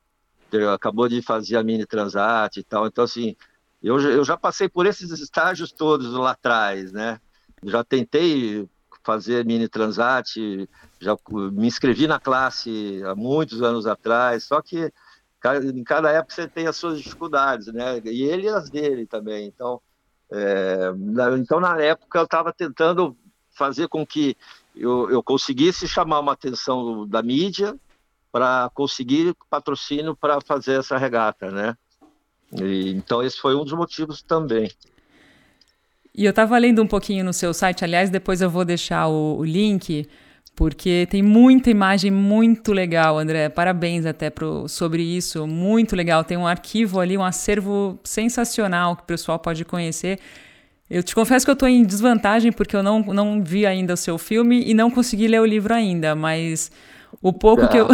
acabou de fazer a mini Transat e tal. Então, assim, eu, eu já passei por esses estágios todos lá atrás, né? Já tentei fazer mini transat, já me inscrevi na classe há muitos anos atrás, só que em cada época você tem as suas dificuldades, né? E ele e as dele também. Então, é, então na época eu estava tentando fazer com que eu, eu conseguisse chamar uma atenção da mídia para conseguir patrocínio para fazer essa regata, né? E, então esse foi um dos motivos também. E eu estava lendo um pouquinho no seu site, aliás, depois eu vou deixar o, o link, porque tem muita imagem muito legal, André. Parabéns até pro, sobre isso, muito legal. Tem um arquivo ali, um acervo sensacional que o pessoal pode conhecer. Eu te confesso que eu estou em desvantagem porque eu não, não vi ainda o seu filme e não consegui ler o livro ainda, mas o pouco que eu.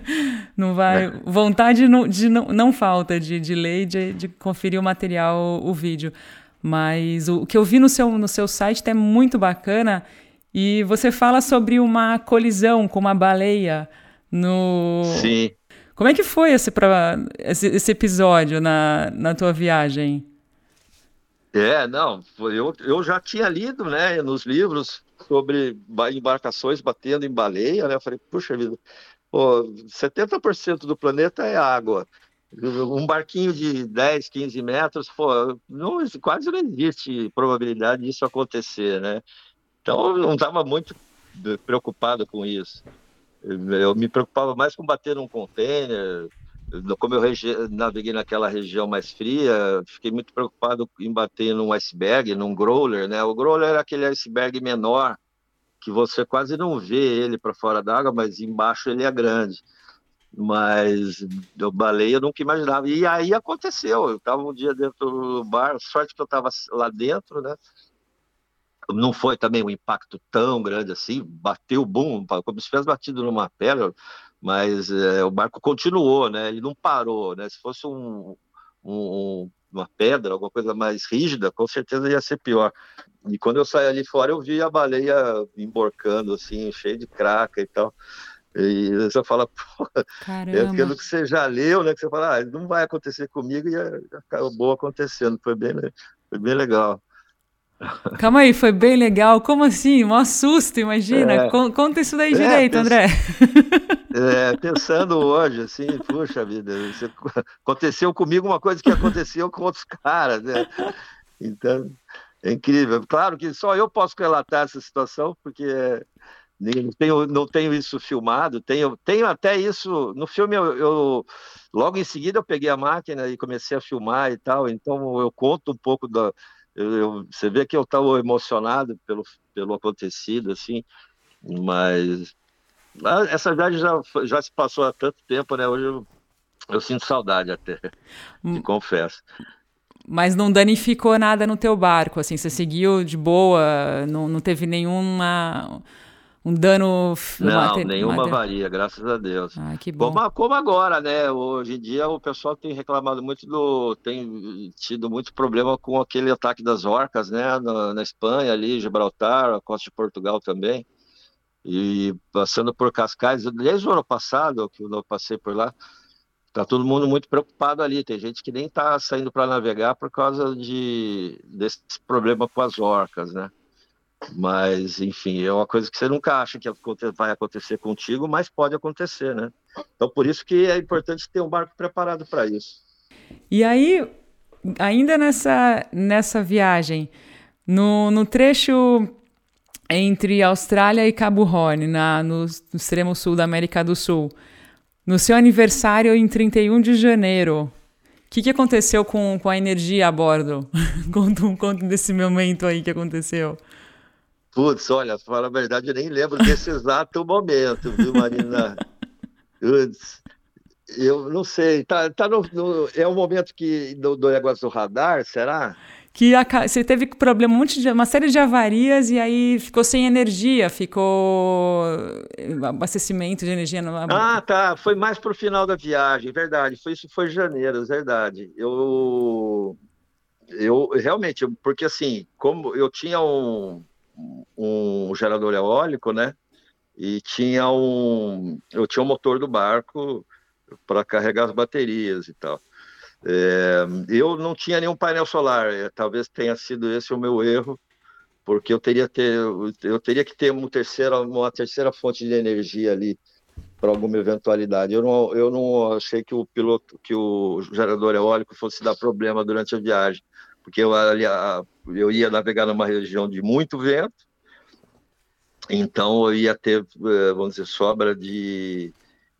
não vai. É. Vontade não, de, não, não falta de, de ler e de, de conferir o material, o vídeo. Mas o, que eu vi no seu, no seu site é muito bacana e você fala sobre uma colisão com uma baleia no. Sim. Como é que foi esse, pra, esse, esse episódio na, na tua viagem? É, não, eu, eu já tinha lido, né, nos livros sobre embarcações batendo em baleia, né, eu falei, puxa vida, pô, 70% do planeta é água, um barquinho de 10, 15 metros, pô, não, quase não existe probabilidade disso acontecer, né? Então, eu não estava muito preocupado com isso. Eu me preocupava mais com bater num container. Como eu naveguei naquela região mais fria, fiquei muito preocupado em bater num iceberg, num growler, né? O growler é aquele iceberg menor que você quase não vê ele para fora d'água, mas embaixo ele é grande mas eu baleia eu nunca imaginava. E aí aconteceu, eu estava um dia dentro do bar, sorte que eu estava lá dentro, né? Não foi também um impacto tão grande assim, bateu bum, como se tivesse batido numa pedra, mas é, o barco continuou, né? Ele não parou, né? Se fosse um, um, uma pedra, alguma coisa mais rígida, com certeza ia ser pior. E quando eu saí ali fora, eu vi a baleia emborcando, assim, cheio de craca e tal. E você fala, pô, é aquilo que você já leu, né? Que você fala, ah, não vai acontecer comigo, e acabou acontecendo. Foi bem, foi bem legal. Calma aí, foi bem legal. Como assim? Um susto, imagina. É, Conta isso daí é, direito. André. É, pensando hoje, assim, puxa vida, aconteceu comigo uma coisa que aconteceu com outros caras, né? Então, é incrível. Claro que só eu posso relatar essa situação, porque não tenho, não tenho isso filmado, tenho, tenho até isso. No filme, eu, eu, logo em seguida eu peguei a máquina e comecei a filmar e tal, então eu conto um pouco da. Eu, eu, você vê que eu estava emocionado pelo, pelo acontecido, assim, mas essa viagem já, já se passou há tanto tempo, né? Hoje eu, eu sinto saudade até, te hum. confesso. Mas não danificou nada no teu barco, assim, você seguiu de boa, não, não teve nenhuma um dano. Não, nenhuma avaria, graças a Deus. Ah, que bom. Como, como, agora, né? Hoje em dia o pessoal tem reclamado muito do. tem tido muito problema com aquele ataque das orcas, né? Na, na Espanha, ali, Gibraltar, a costa de Portugal também. E passando por Cascais, desde o ano passado, que eu passei por lá, tá todo mundo muito preocupado ali. Tem gente que nem está saindo para navegar por causa de, desse problema com as orcas, né? Mas, enfim, é uma coisa que você nunca acha que vai acontecer contigo, mas pode acontecer, né? Então, por isso que é importante ter um barco preparado para isso. E aí, ainda nessa, nessa viagem, no, no trecho entre Austrália e Cabo Horn, na, no, no extremo sul da América do Sul, no seu aniversário em 31 de janeiro, o que, que aconteceu com, com a energia a bordo? conta um conto desse momento aí que aconteceu. Putz, olha, para a verdade, eu nem lembro desse exato momento, viu, Marina? Putz, eu não sei, tá, tá no, no, é o momento que do, do negócio do radar, será? Que a, você teve problema, um monte de, uma série de avarias e aí ficou sem energia, ficou eh, abastecimento de energia. Ah, tá, foi mais para o final da viagem, verdade, foi isso foi janeiro, verdade. Eu, eu realmente, porque assim, como eu tinha um um gerador eólico, né? E tinha um, eu tinha um motor do barco para carregar as baterias e tal. É, eu não tinha nenhum painel solar, é, talvez tenha sido esse o meu erro, porque eu teria, ter, eu teria que ter uma terceira, uma terceira fonte de energia ali para alguma eventualidade. Eu não, eu não achei que o piloto, que o gerador eólico fosse dar problema durante a viagem, porque eu, eu ia navegar numa região de muito vento, então eu ia ter, eh, vamos dizer, sobra de,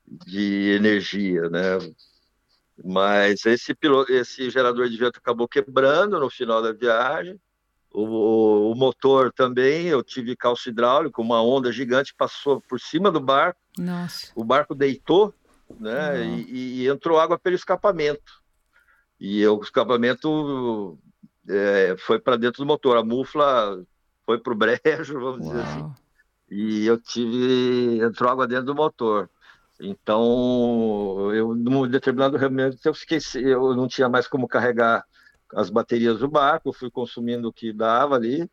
de energia, né? Mas esse, piloto, esse gerador de vento acabou quebrando no final da viagem. O, o, motor também, eu tive calço hidráulico, uma onda gigante passou por cima do barco. Nossa. O barco deitou, né? E, e, entrou água pelo escapamento. E o escapamento é, foi para dentro do motor. A mufla foi para o brejo, vamos Uau. dizer assim. E eu tive. entrou água dentro do motor. Então, eu, num determinado momento, eu fiquei, eu não tinha mais como carregar as baterias do barco, fui consumindo o que dava ali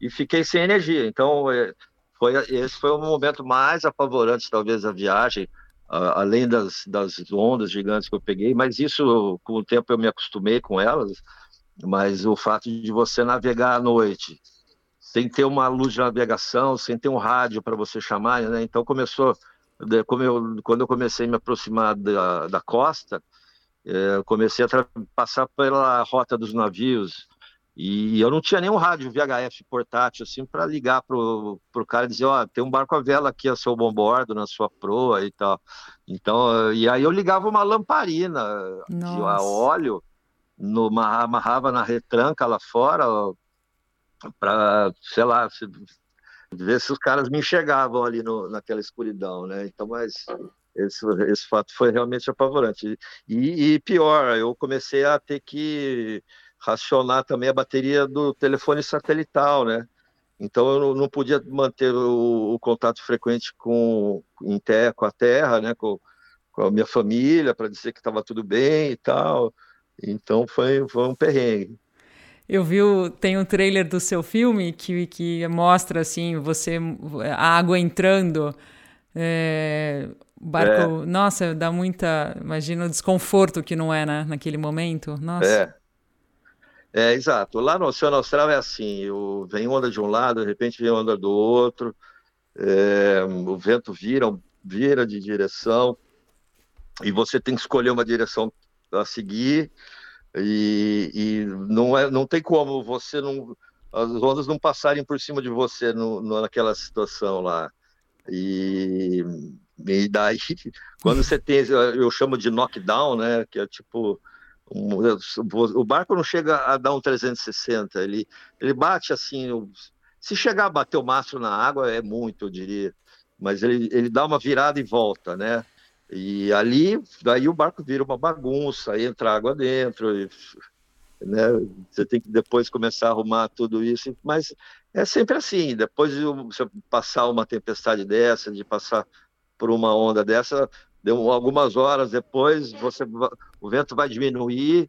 e fiquei sem energia. Então, é, foi, esse foi o momento mais apavorante, talvez, da viagem, além das, das ondas gigantes que eu peguei, mas isso, com o tempo, eu me acostumei com elas. Mas o fato de você navegar à noite, sem ter uma luz de navegação, sem ter um rádio para você chamar, né? Então começou como eu, quando eu comecei a me aproximar da, da costa, é, comecei a passar pela rota dos navios e eu não tinha nenhum rádio VHF portátil assim para ligar pro, pro cara e dizer, ó, oh, tem um barco a vela aqui a seu bombordo, na sua proa e tal. Então, e aí eu ligava uma lamparina Nossa. de óleo, no, amarrava na retranca lá fora para, sei lá, ver se os caras me enxergavam ali no, naquela escuridão, né? Então, mas esse, esse fato foi realmente apavorante. E, e, pior, eu comecei a ter que racionar também a bateria do telefone satelital, né? Então eu não podia manter o, o, contato frequente com, em terra, com a terra, né? Com, com a minha família para dizer que estava tudo bem e tal. Então foi, foi um perrengue. Eu vi, o, tem um trailer do seu filme que, que mostra assim, você, a água entrando, é, barco, é. nossa, dá muita, imagina o desconforto que não é né, naquele momento, nossa. É. É, exato. Lá no Oceano Austral é assim, o, vem onda de um lado, de repente vem onda do outro, é, o vento vira, vira de direção, e você tem que escolher uma direção a seguir, e, e, não, é, não tem como você não. As ondas não passarem por cima de você no, no, naquela situação lá. E, e daí, quando você tem, eu chamo de knockdown, né? Que é tipo. Um, o barco não chega a dar um 360, ele, ele bate assim. Se chegar a bater o mastro na água, é muito, eu diria. Mas ele, ele dá uma virada e volta, né? E ali, daí o barco vira uma bagunça, entra água dentro, e, né? Você tem que depois começar a arrumar tudo isso, mas é sempre assim. Depois de você passar uma tempestade dessa, de passar por uma onda dessa, deu algumas horas depois, você o vento vai diminuir,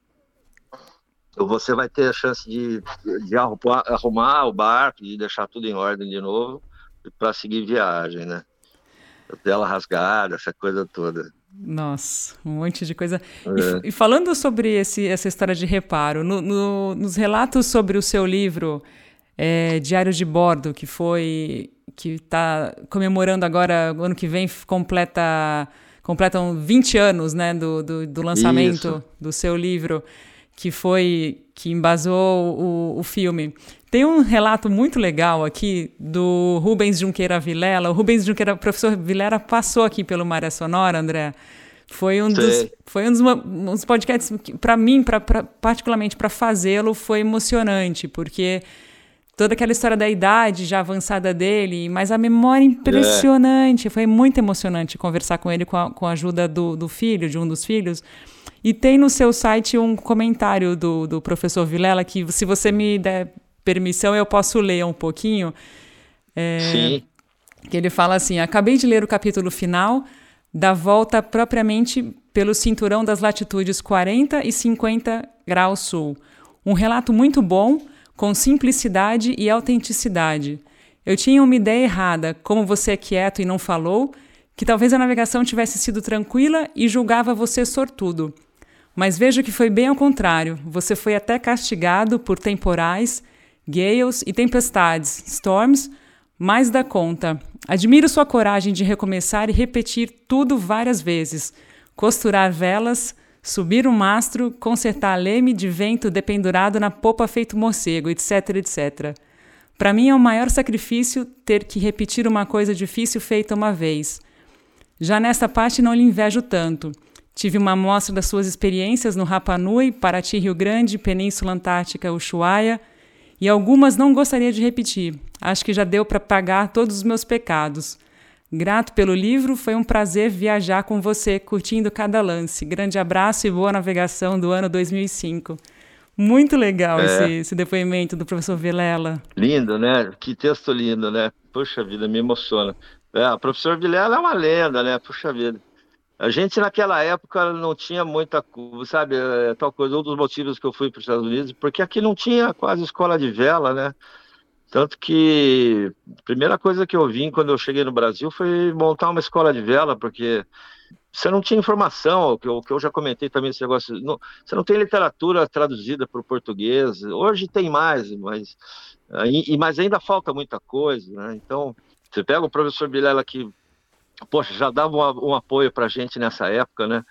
você vai ter a chance de, de arrumar, arrumar o barco, de deixar tudo em ordem de novo para seguir viagem, né? Tela rasgada, essa coisa toda. Nossa, um monte de coisa. É. E, e, falando sobre esse, essa história de reparo, no, no, nos relatos sobre o seu livro é, Diário de Bordo, que foi que está comemorando agora, ano que vem, completa completam 20 anos né, do, do, do lançamento Isso. do seu livro, que foi que embasou o, o filme. Tem um relato muito legal aqui do Rubens Junqueira Vilela. O Rubens Junqueira, o professor Vilela passou aqui pelo Maré Sonora, André. Foi um dos, foi um dos, um dos podcasts que, para mim, pra, pra particularmente para fazê-lo, foi emocionante, porque toda aquela história da idade já avançada dele, mas a memória impressionante. É. Foi muito emocionante conversar com ele com a, com a ajuda do, do filho, de um dos filhos. E tem no seu site um comentário do, do professor Vilela que, se você me der permissão, eu posso ler um pouquinho. É, Sim. Que ele fala assim: acabei de ler o capítulo final da volta propriamente pelo cinturão das latitudes 40 e 50 graus sul. Um relato muito bom, com simplicidade e autenticidade. Eu tinha uma ideia errada, como você é quieto e não falou, que talvez a navegação tivesse sido tranquila e julgava você sortudo. Mas vejo que foi bem ao contrário. Você foi até castigado por temporais gales e tempestades, storms, mais da conta. Admiro sua coragem de recomeçar e repetir tudo várias vezes. Costurar velas, subir um mastro, consertar leme de vento dependurado na popa feito morcego, etc, etc. Para mim é o maior sacrifício ter que repetir uma coisa difícil feita uma vez. Já nesta parte não lhe invejo tanto. Tive uma amostra das suas experiências no Rapa Nui, Paraty, Rio Grande, Península Antártica, Ushuaia, e algumas não gostaria de repetir. Acho que já deu para pagar todos os meus pecados. Grato pelo livro, foi um prazer viajar com você, curtindo cada lance. Grande abraço e boa navegação do ano 2005. Muito legal é. esse, esse, depoimento do professor Vilela. Lindo, né? Que texto lindo, né? Puxa vida, me emociona. É, o professor Vilela é uma lenda, né? Puxa vida. A gente naquela época não tinha muita, sabe, é, tal coisa, um dos motivos que eu fui para os Estados Unidos, porque aqui não tinha quase escola de vela, né? Tanto que a primeira coisa que eu vim quando eu cheguei no Brasil foi montar uma escola de vela, porque você não tinha informação, o que que eu já comentei também esse negócio, não, você não tem literatura traduzida para o português, hoje tem mais, mas, e, mas ainda falta muita coisa, né? Então, você pega o professor Bilela que poxa, já dava um, um apoio para a gente nessa época, né?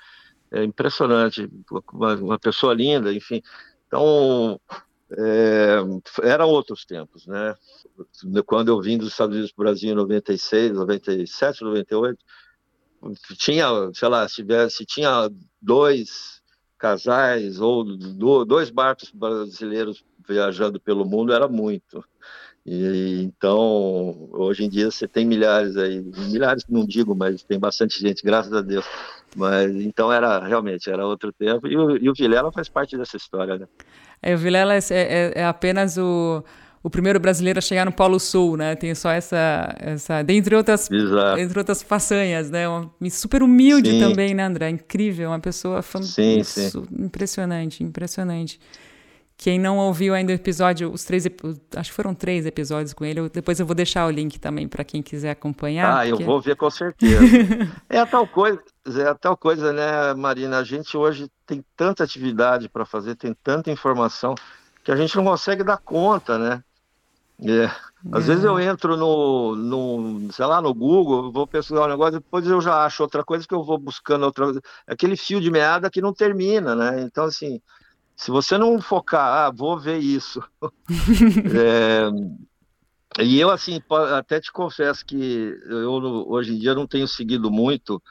É impressionante, uma, uma pessoa linda, enfim. Então, é, eram outros tempos, né? Quando eu vim dos Estados Unidos para o Brasil em 96, 97, 98, tinha, sei lá, se, tivesse, tinha dois casais ou dois barcos brasileiros viajando pelo mundo, era muito. E, então, hoje em dia você tem milhares aí, milhares não digo, mas tem bastante gente, graças a Deus. Mas então era realmente era outro tempo e o, e o Vilela faz parte dessa história, né? É, o Vilela é, é, é apenas o, o primeiro brasileiro a chegar no Polo Sul, né? Tem só essa, essa dentre outras, Exato. entre outras façanhas, né? super humilde sim. também, né, André? Incrível, uma pessoa fantástica, sim, sim. impressionante, impressionante. Quem não ouviu ainda o episódio, os três, acho que foram três episódios com ele, eu, depois eu vou deixar o link também para quem quiser acompanhar. Ah, porque... eu vou ver com certeza. é a tal coisa, é a tal coisa, né, Marina? A gente hoje tem tanta atividade para fazer, tem tanta informação que a gente não consegue dar conta, né? É. Às é. vezes eu entro no, no, sei lá, no Google, vou pesquisar um negócio, depois eu já acho outra coisa que eu vou buscando outra Aquele fio de meada que não termina, né? Então, assim, se você não focar, ah, vou ver isso. é, e eu, assim, até te confesso que eu hoje em dia não tenho seguido muito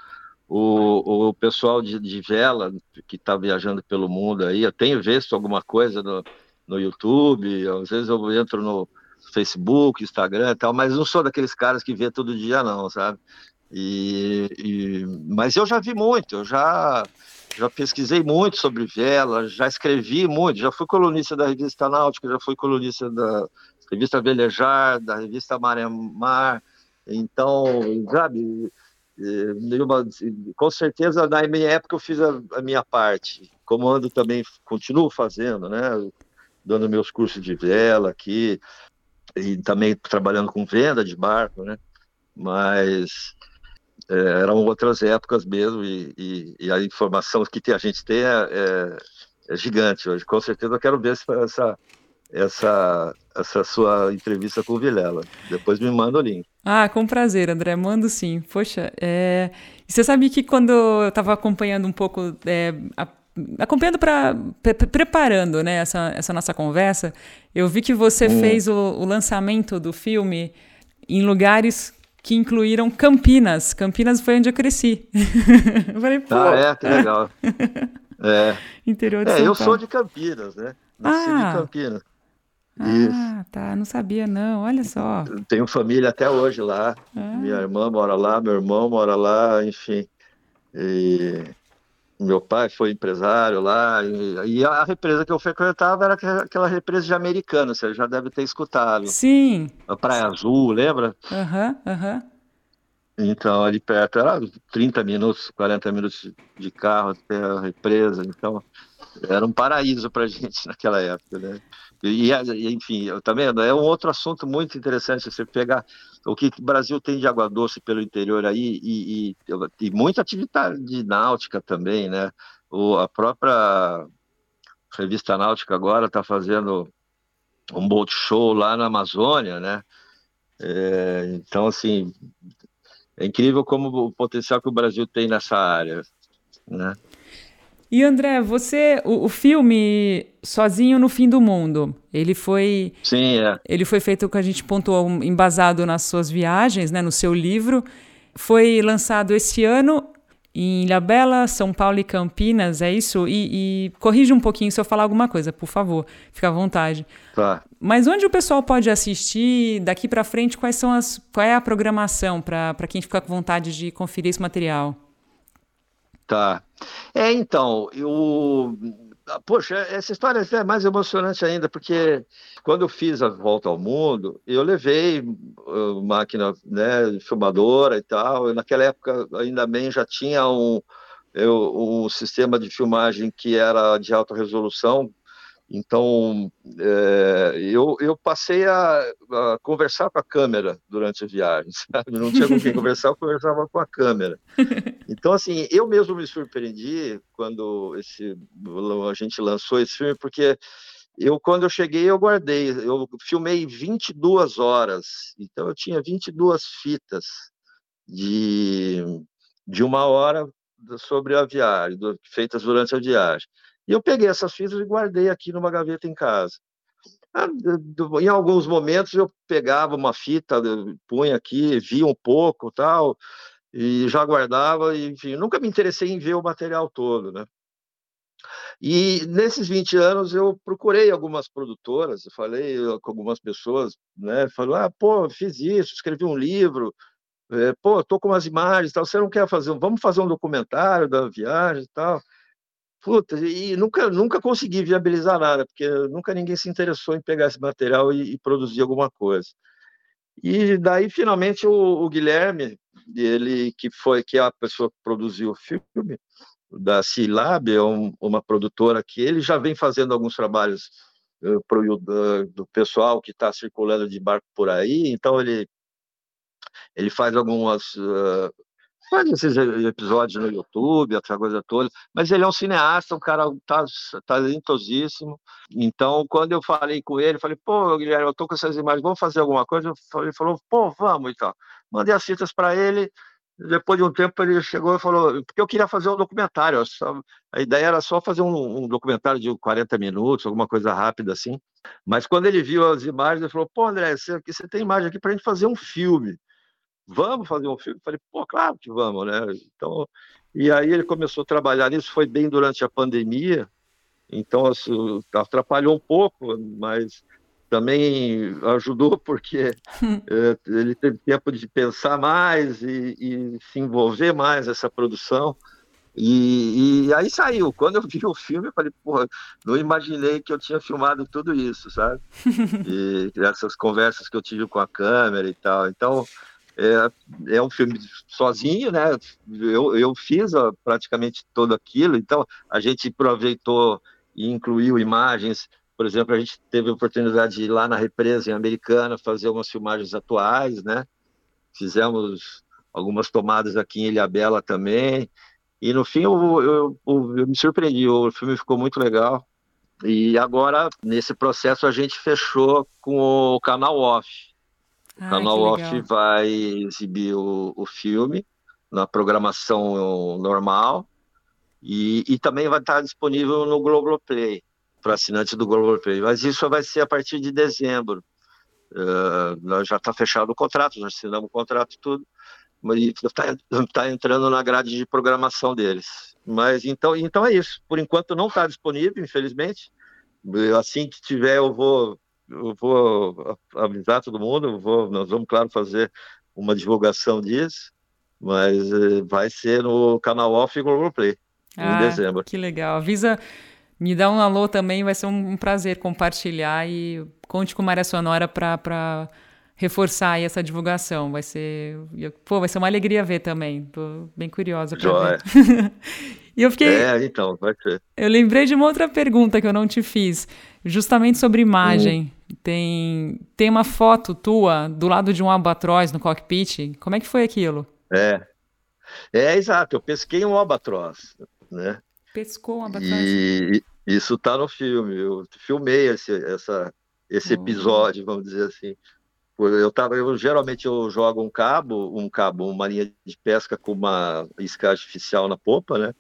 o, o pessoal de, de vela que está viajando pelo mundo aí. Eu tenho visto alguma coisa no, no YouTube, às vezes eu entro no Facebook, Instagram e tal, mas não sou daqueles caras que vê todo dia, não, sabe? E, e, mas eu já vi muito, eu já já pesquisei muito sobre vela, já escrevi muito, já fui colunista da revista Náutica, já fui colunista da revista Velejar, da revista Maré Mar, então, sabe, com certeza na minha época eu fiz a, a minha parte, como ando também, continuo fazendo, né, dando meus cursos de vela aqui, e também trabalhando com venda de barco, né, mas é, eram outras épocas mesmo e, e, e, a informação que a gente tem é, é, é, gigante hoje. Com certeza eu quero ver essa, essa, essa sua entrevista com o Vilela. Depois me manda o link. Ah, com prazer, André. Mando sim. Poxa, é... você sabe que quando eu estava acompanhando um pouco, é, a... acompanhando para pre preparando, né, essa, essa nossa conversa, eu vi que você hum. fez o, o lançamento do filme em lugares que incluíram Campinas. Campinas foi onde eu cresci. eu falei, pô. Ah, é, que legal. É. Interior de é, São eu Paulo. sou de Campinas, né? Nasci ah. de Campinas. Ah, Isso. tá. Não sabia, não. Olha só. Tenho família até hoje lá. Ah. Minha irmã mora lá, meu irmão mora lá, enfim. E meu pai foi empresário lá, e, e, a represa que eu frequentava era aquela represa de americano, você já deve ter escutado. Sim. A Praia Azul, lembra? Aham, uhum, aham. Uhum. Então, ali perto, era 30 minutos, 40 minutos de carro até a represa, então era um paraíso para gente naquela época, né? E, enfim, também é um outro assunto muito interessante você pegar o que o Brasil tem de água doce pelo interior aí e, e, e muita atividade náutica também, né? O, a própria revista náutica agora está fazendo um boat show lá na Amazônia, né? É, então, assim, é incrível como o potencial que o Brasil tem nessa área, né? E André, você, o, o, filme Sozinho no Fim do Mundo, ele foi, sim, é. ele foi feito que a gente pontuou embasado nas suas viagens, né, no seu livro. Foi lançado esse ano em Ilhabela, São Paulo e Campinas, é isso? E, e corrija um pouquinho se eu falar alguma coisa, por favor, fica à vontade. Tá. Mas onde o pessoal pode assistir daqui para frente? Quais são as, qual é a programação para quem ficar com vontade de conferir esse material? Tá. É, então, eu. Poxa, essa história é mais emocionante ainda, porque quando eu fiz a volta ao mundo, eu levei uh, máquina né, filmadora e tal. E naquela época, ainda bem, já tinha um, eu, um sistema de filmagem que era de alta resolução, então, é, eu, eu passei a, a, conversar com a câmera durante a viagem, sabe? Não tinha com quem conversar, eu conversava com a câmera. Então, assim, eu mesmo me surpreendi quando esse, a gente lançou esse filme, porque eu, quando eu cheguei, eu guardei, eu filmei 22 horas, então eu tinha 22 fitas de, de uma hora sobre a viagem, feitas durante a viagem. E eu peguei essas fitas e guardei aqui numa gaveta em casa. Ah, em alguns momentos eu pegava uma fita, punha aqui, via um pouco, tal, e já guardava, e, enfim, nunca me interessei em ver o material todo, né? E nesses 20 anos eu procurei algumas produtoras, falei com algumas pessoas, né? Falou, ah, pô, fiz isso, escrevi um livro, é, pô, tô com umas imagens, tal. Você não quer fazer? Vamos fazer um documentário da viagem tal. Puta, e nunca, nunca consegui viabilizar nada, porque nunca ninguém se interessou em pegar esse material e, e produzir alguma coisa. E daí, finalmente, o, o, Guilherme, ele que foi que é a pessoa que produziu o filme, da Cilab, é um, uma produtora que ele já vem fazendo alguns trabalhos uh, pro, do, do pessoal que está circulando de barco por aí, então ele ele faz algumas uh, faz esses episódios no YouTube, essa coisa toda, mas ele é um cineasta, um cara tá, talentosíssimo. Então, quando eu falei com ele, falei, pô, Guilherme, eu tô com essas imagens, vamos fazer alguma coisa? Ele falou, pô, vamos e tal. Mandei as fitas para ele, depois de um tempo ele chegou e falou, porque eu queria fazer um documentário, só, a ideia era só fazer um, um, documentário de 40 minutos, alguma coisa rápida assim. Mas quando ele viu as imagens, ele falou, pô, André, você, você tem imagem aqui para a gente fazer um filme vamos fazer um filme? Falei, pô, claro que vamos, né? Então, e aí ele começou a trabalhar nisso, foi bem durante a pandemia, então assim, atrapalhou um pouco, mas também ajudou porque é, ele teve tempo de pensar mais e, e se envolver mais nessa produção. E, e, aí saiu. Quando eu vi o filme, eu falei, porra, não imaginei que eu tinha filmado tudo isso, sabe? E essas conversas que eu tive com a câmera e tal. Então, é, é um filme sozinho, né? Eu, eu fiz praticamente todo aquilo, então a gente aproveitou e incluiu imagens. Por exemplo, a gente teve a oportunidade de ir lá na represa em Americana fazer algumas filmagens atuais, né? Fizemos algumas tomadas aqui em Ilhabela também. E no fim eu, eu, eu, eu me surpreendi, o filme ficou muito legal. E agora, nesse processo, a gente fechou com o canal off. O ah, canal Off vai exibir o, o filme na programação normal e, e, também vai estar disponível no Globoplay, para assinantes do Globoplay. Mas isso vai ser a partir de dezembro. Uh, já está fechado o contrato, já assinamos o contrato e tudo, mas está tá entrando na grade de programação deles. Mas então, então é isso. Por enquanto não está disponível, infelizmente. Assim que tiver, eu vou eu vou avisar todo mundo, vou, nós vamos, claro, fazer uma divulgação disso, mas eh, vai ser no canal Off e Globoplay, ah, em dezembro. Que legal. Avisa, me dá um alô também, vai ser um prazer compartilhar e conte com Maria Sonora para reforçar essa divulgação. Vai ser, pô, vai ser uma alegria ver também. Tô bem curiosa para ver. E eu fiquei. É, então, vai ser. Eu lembrei de uma outra pergunta que eu não te fiz, justamente sobre imagem. Hum. Tem, tem uma foto tua do lado de um albatroz no cockpit. Como é que foi aquilo? É. É, exato. Eu pesquei um albatroz, né? Pescou um albatroz. E isso tá no filme. Eu filmei esse, essa, esse oh. episódio, vamos dizer assim. Eu tava, eu geralmente eu jogo um cabo, um cabo, uma linha de pesca com uma isca artificial na popa, né?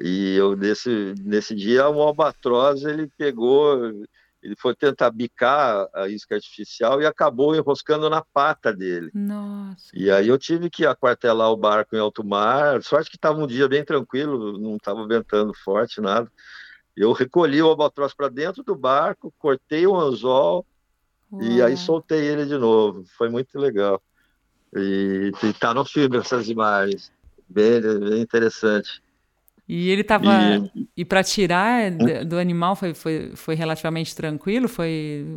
E eu nesse nesse dia o albatroz ele pegou, ele foi tentar bicar a isca artificial e acabou enroscando na pata dele. Nossa. E aí eu tive que aquartelar o barco em alto mar. Sorte que estava um dia bem tranquilo, não estava ventando forte nada. Eu recolhi o albatroz para dentro do barco, cortei o anzol Uau. e aí soltei ele de novo. Foi muito legal. E está no filme essas imagens. Bem, bem interessante. E ele estava. E, e para tirar do animal foi, foi, foi relativamente tranquilo? Foi.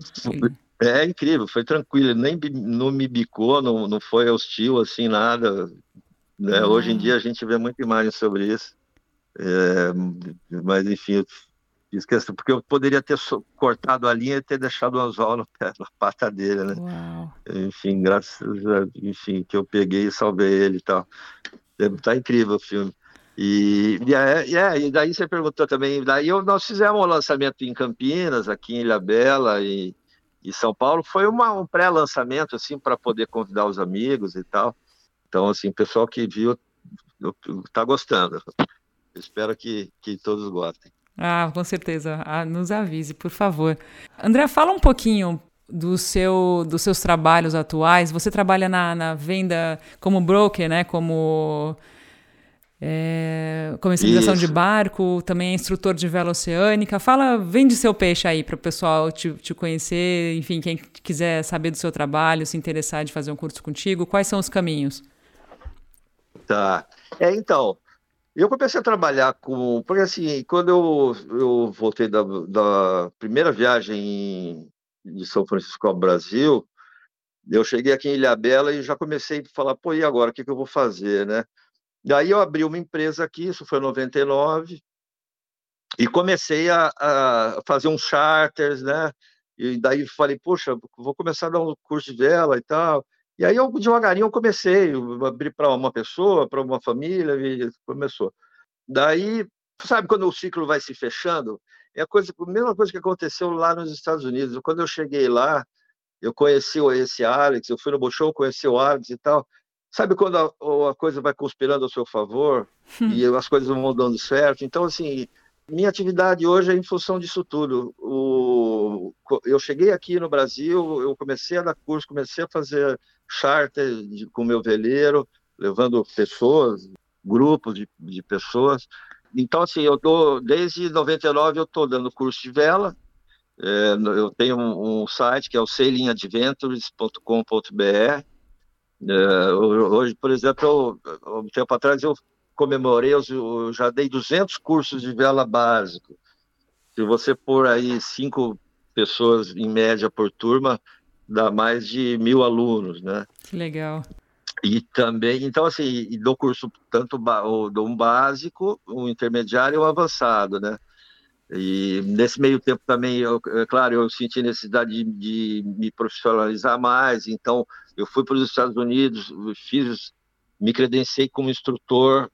É incrível, foi tranquilo, nem não me bicou, não, não foi hostil assim, nada. Né? Ah. Hoje em dia a gente vê muita imagem sobre isso. É, mas enfim, esqueci, porque eu poderia ter cortado a linha e ter deixado o anzol no pé, na pata dele, né? Uau. Enfim, graças a, enfim, que eu peguei e salvei ele e tal. É, tá incrível o filme. E, e, é, e daí você perguntou também, daí nós fizemos um lançamento em Campinas, aqui em Ilhabela e, e São Paulo, foi uma, um pré-lançamento, assim, para poder convidar os amigos e tal. Então, assim, o pessoal que viu está gostando. espero que, que todos gostem. Ah, com certeza. Ah, nos avise, por favor. André, fala um pouquinho do seu, dos seus trabalhos atuais. Você trabalha na, na venda como broker, né? Como é, comercialização Isso. de barco, também é instrutor de vela oceânica. Fala, vende seu peixe aí para o pessoal te, te, conhecer, enfim, quem quiser saber do seu trabalho, se interessar de fazer um curso contigo, quais são os caminhos? Tá. É, então, Eu comecei a trabalhar com. Porque assim, quando eu, eu voltei da, da primeira viagem de São Francisco ao Brasil, eu cheguei aqui em Ilhabela e já comecei a falar, pô, e agora, o que, que eu vou fazer, né? Daí eu abri uma empresa aqui, isso foi em 99, e comecei a, a fazer uns charters, né? E daí falei, poxa, vou começar a dar um curso de vela e tal. E aí eu devagarinho eu comecei, eu abri para uma pessoa, para uma família, e começou. Daí, sabe quando o ciclo vai se fechando? É a, coisa, a mesma coisa que aconteceu lá nos Estados Unidos. Quando eu cheguei lá, eu conheci esse Alex, eu fui no Bolshoi, conheci o Alex e tal. Sabe quando a, a coisa vai conspirando ao seu favor hum. e as coisas vão dando certo? Então, assim, minha atividade hoje é em função disso tudo. O, eu cheguei aqui no Brasil, eu comecei a dar curso, comecei a fazer charter de, com meu veleiro, levando pessoas, grupos de, de pessoas. Então, assim, eu desde 99 eu estou dando curso de vela, é, eu tenho um, um, site que é o sailingadventures.com.br. É, hoje, por exemplo, eu, um tempo atrás eu comemorei, eu, eu já dei 200 cursos de vela básico. Se você pôr aí cinco pessoas em média por turma, dá mais de mil alunos, né? Que legal. E também, então assim, dou curso tanto dou um básico, um intermediário e um avançado, né? E nesse meio tempo também, eu, é claro, eu senti necessidade de, de, me profissionalizar mais, então eu fui para os Estados Unidos, fiz, me credenciei como instrutor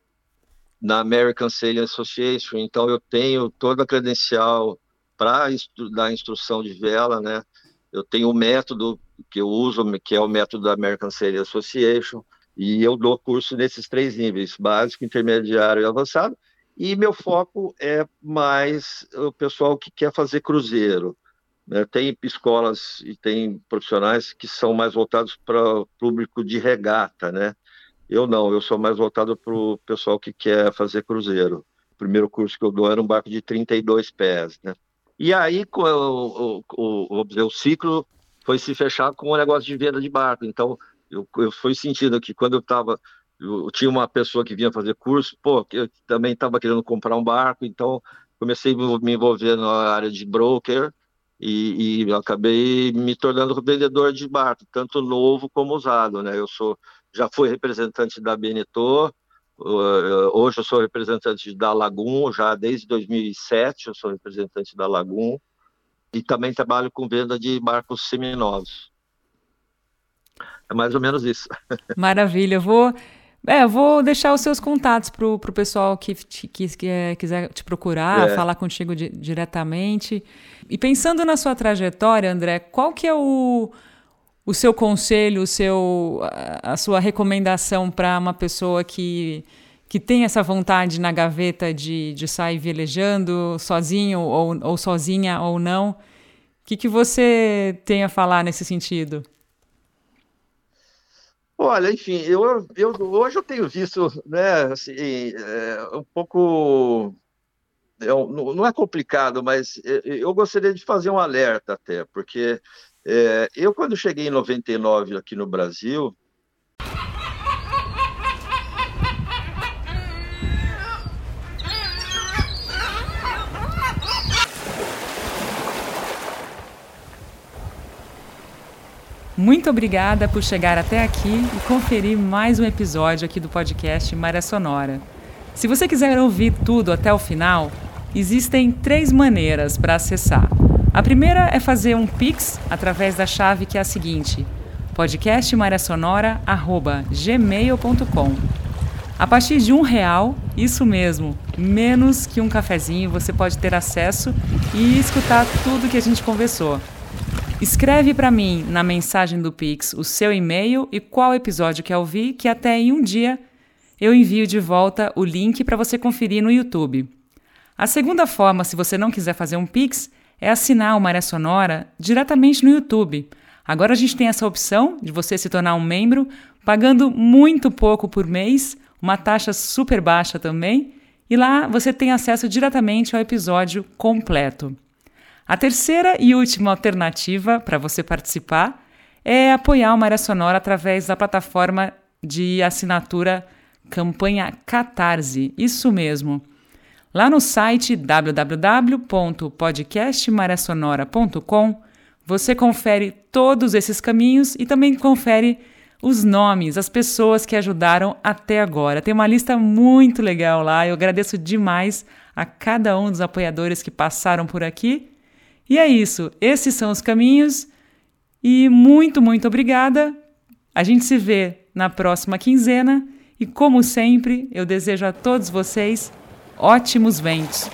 na American Sailing Association, então eu tenho toda a credencial para estudar instrução de vela, né? Eu tenho o método que eu uso, que é o método da American Sailing Association, e eu dou curso nesses três níveis, básico, intermediário e avançado, e meu foco é mais o pessoal que quer fazer cruzeiro. Né? Tem escolas e tem profissionais que são mais voltados para o público de regata, né? Eu não, eu sou mais voltado para o pessoal que quer fazer cruzeiro. O primeiro curso que eu dou era um barco de 32 pés, né? E aí o, o, o, o, ciclo foi se fechar com o negócio de venda de barco. Então, eu, eu fui sentindo que quando eu estava eu, tinha uma pessoa que vinha fazer curso, pô, eu também estava querendo comprar um barco, então comecei a me envolver na área de broker e, e acabei me tornando vendedor de barco, tanto novo como usado, né? Eu sou, já fui representante da Benetor, hoje eu sou representante da Lagoon, já desde 2007 eu sou representante da Lagoon e também trabalho com venda de barcos seminovos. É mais ou menos isso. Maravilha. Eu vou é, eu vou deixar os seus contatos para o pessoal que, que, que é, quiser te procurar, é. falar contigo di, diretamente. E pensando na sua trajetória, André, qual que é o, o seu conselho, o seu, a, a sua recomendação para uma pessoa que, que tem essa vontade na gaveta de, de sair velejando sozinho ou, ou sozinha ou não? O que, que você tem a falar nesse sentido? Olha, enfim, eu, eu, hoje eu tenho visto, né, assim, é, um pouco, é, não é complicado, mas é, eu gostaria de fazer um alerta até, porque é, eu quando cheguei em 99 aqui no Brasil, Muito obrigada por chegar até aqui e conferir mais um episódio aqui do podcast Maré Sonora. Se você quiser ouvir tudo até o final, existem três maneiras para acessar. A primeira é fazer um Pix através da chave que é a seguinte: podcastmaresonora@gmail.com. A partir de um real, isso mesmo, menos que um cafezinho, você pode ter acesso e escutar tudo que a gente conversou. Escreve para mim na mensagem do Pix o seu e-mail e qual episódio quer ouvir, que até em um dia eu envio de volta o link para você conferir no YouTube. A segunda forma, se você não quiser fazer um Pix, é assinar o Maré Sonora diretamente no YouTube. Agora a gente tem essa opção de você se tornar um membro, pagando muito pouco por mês, uma taxa super baixa também, e lá você tem acesso diretamente ao episódio completo. A terceira e última alternativa para você participar é apoiar o Maré Sonora através da plataforma de assinatura campanha Catarse, isso mesmo. Lá no site www.podcastmariasonora.com você confere todos esses caminhos e também confere os nomes, as pessoas que ajudaram até agora. Tem uma lista muito legal lá. Eu agradeço demais a cada um dos apoiadores que passaram por aqui. E é isso. Esses são os caminhos. E muito, muito obrigada. A gente se vê na próxima quinzena. E como sempre, eu desejo a todos vocês ótimos ventos.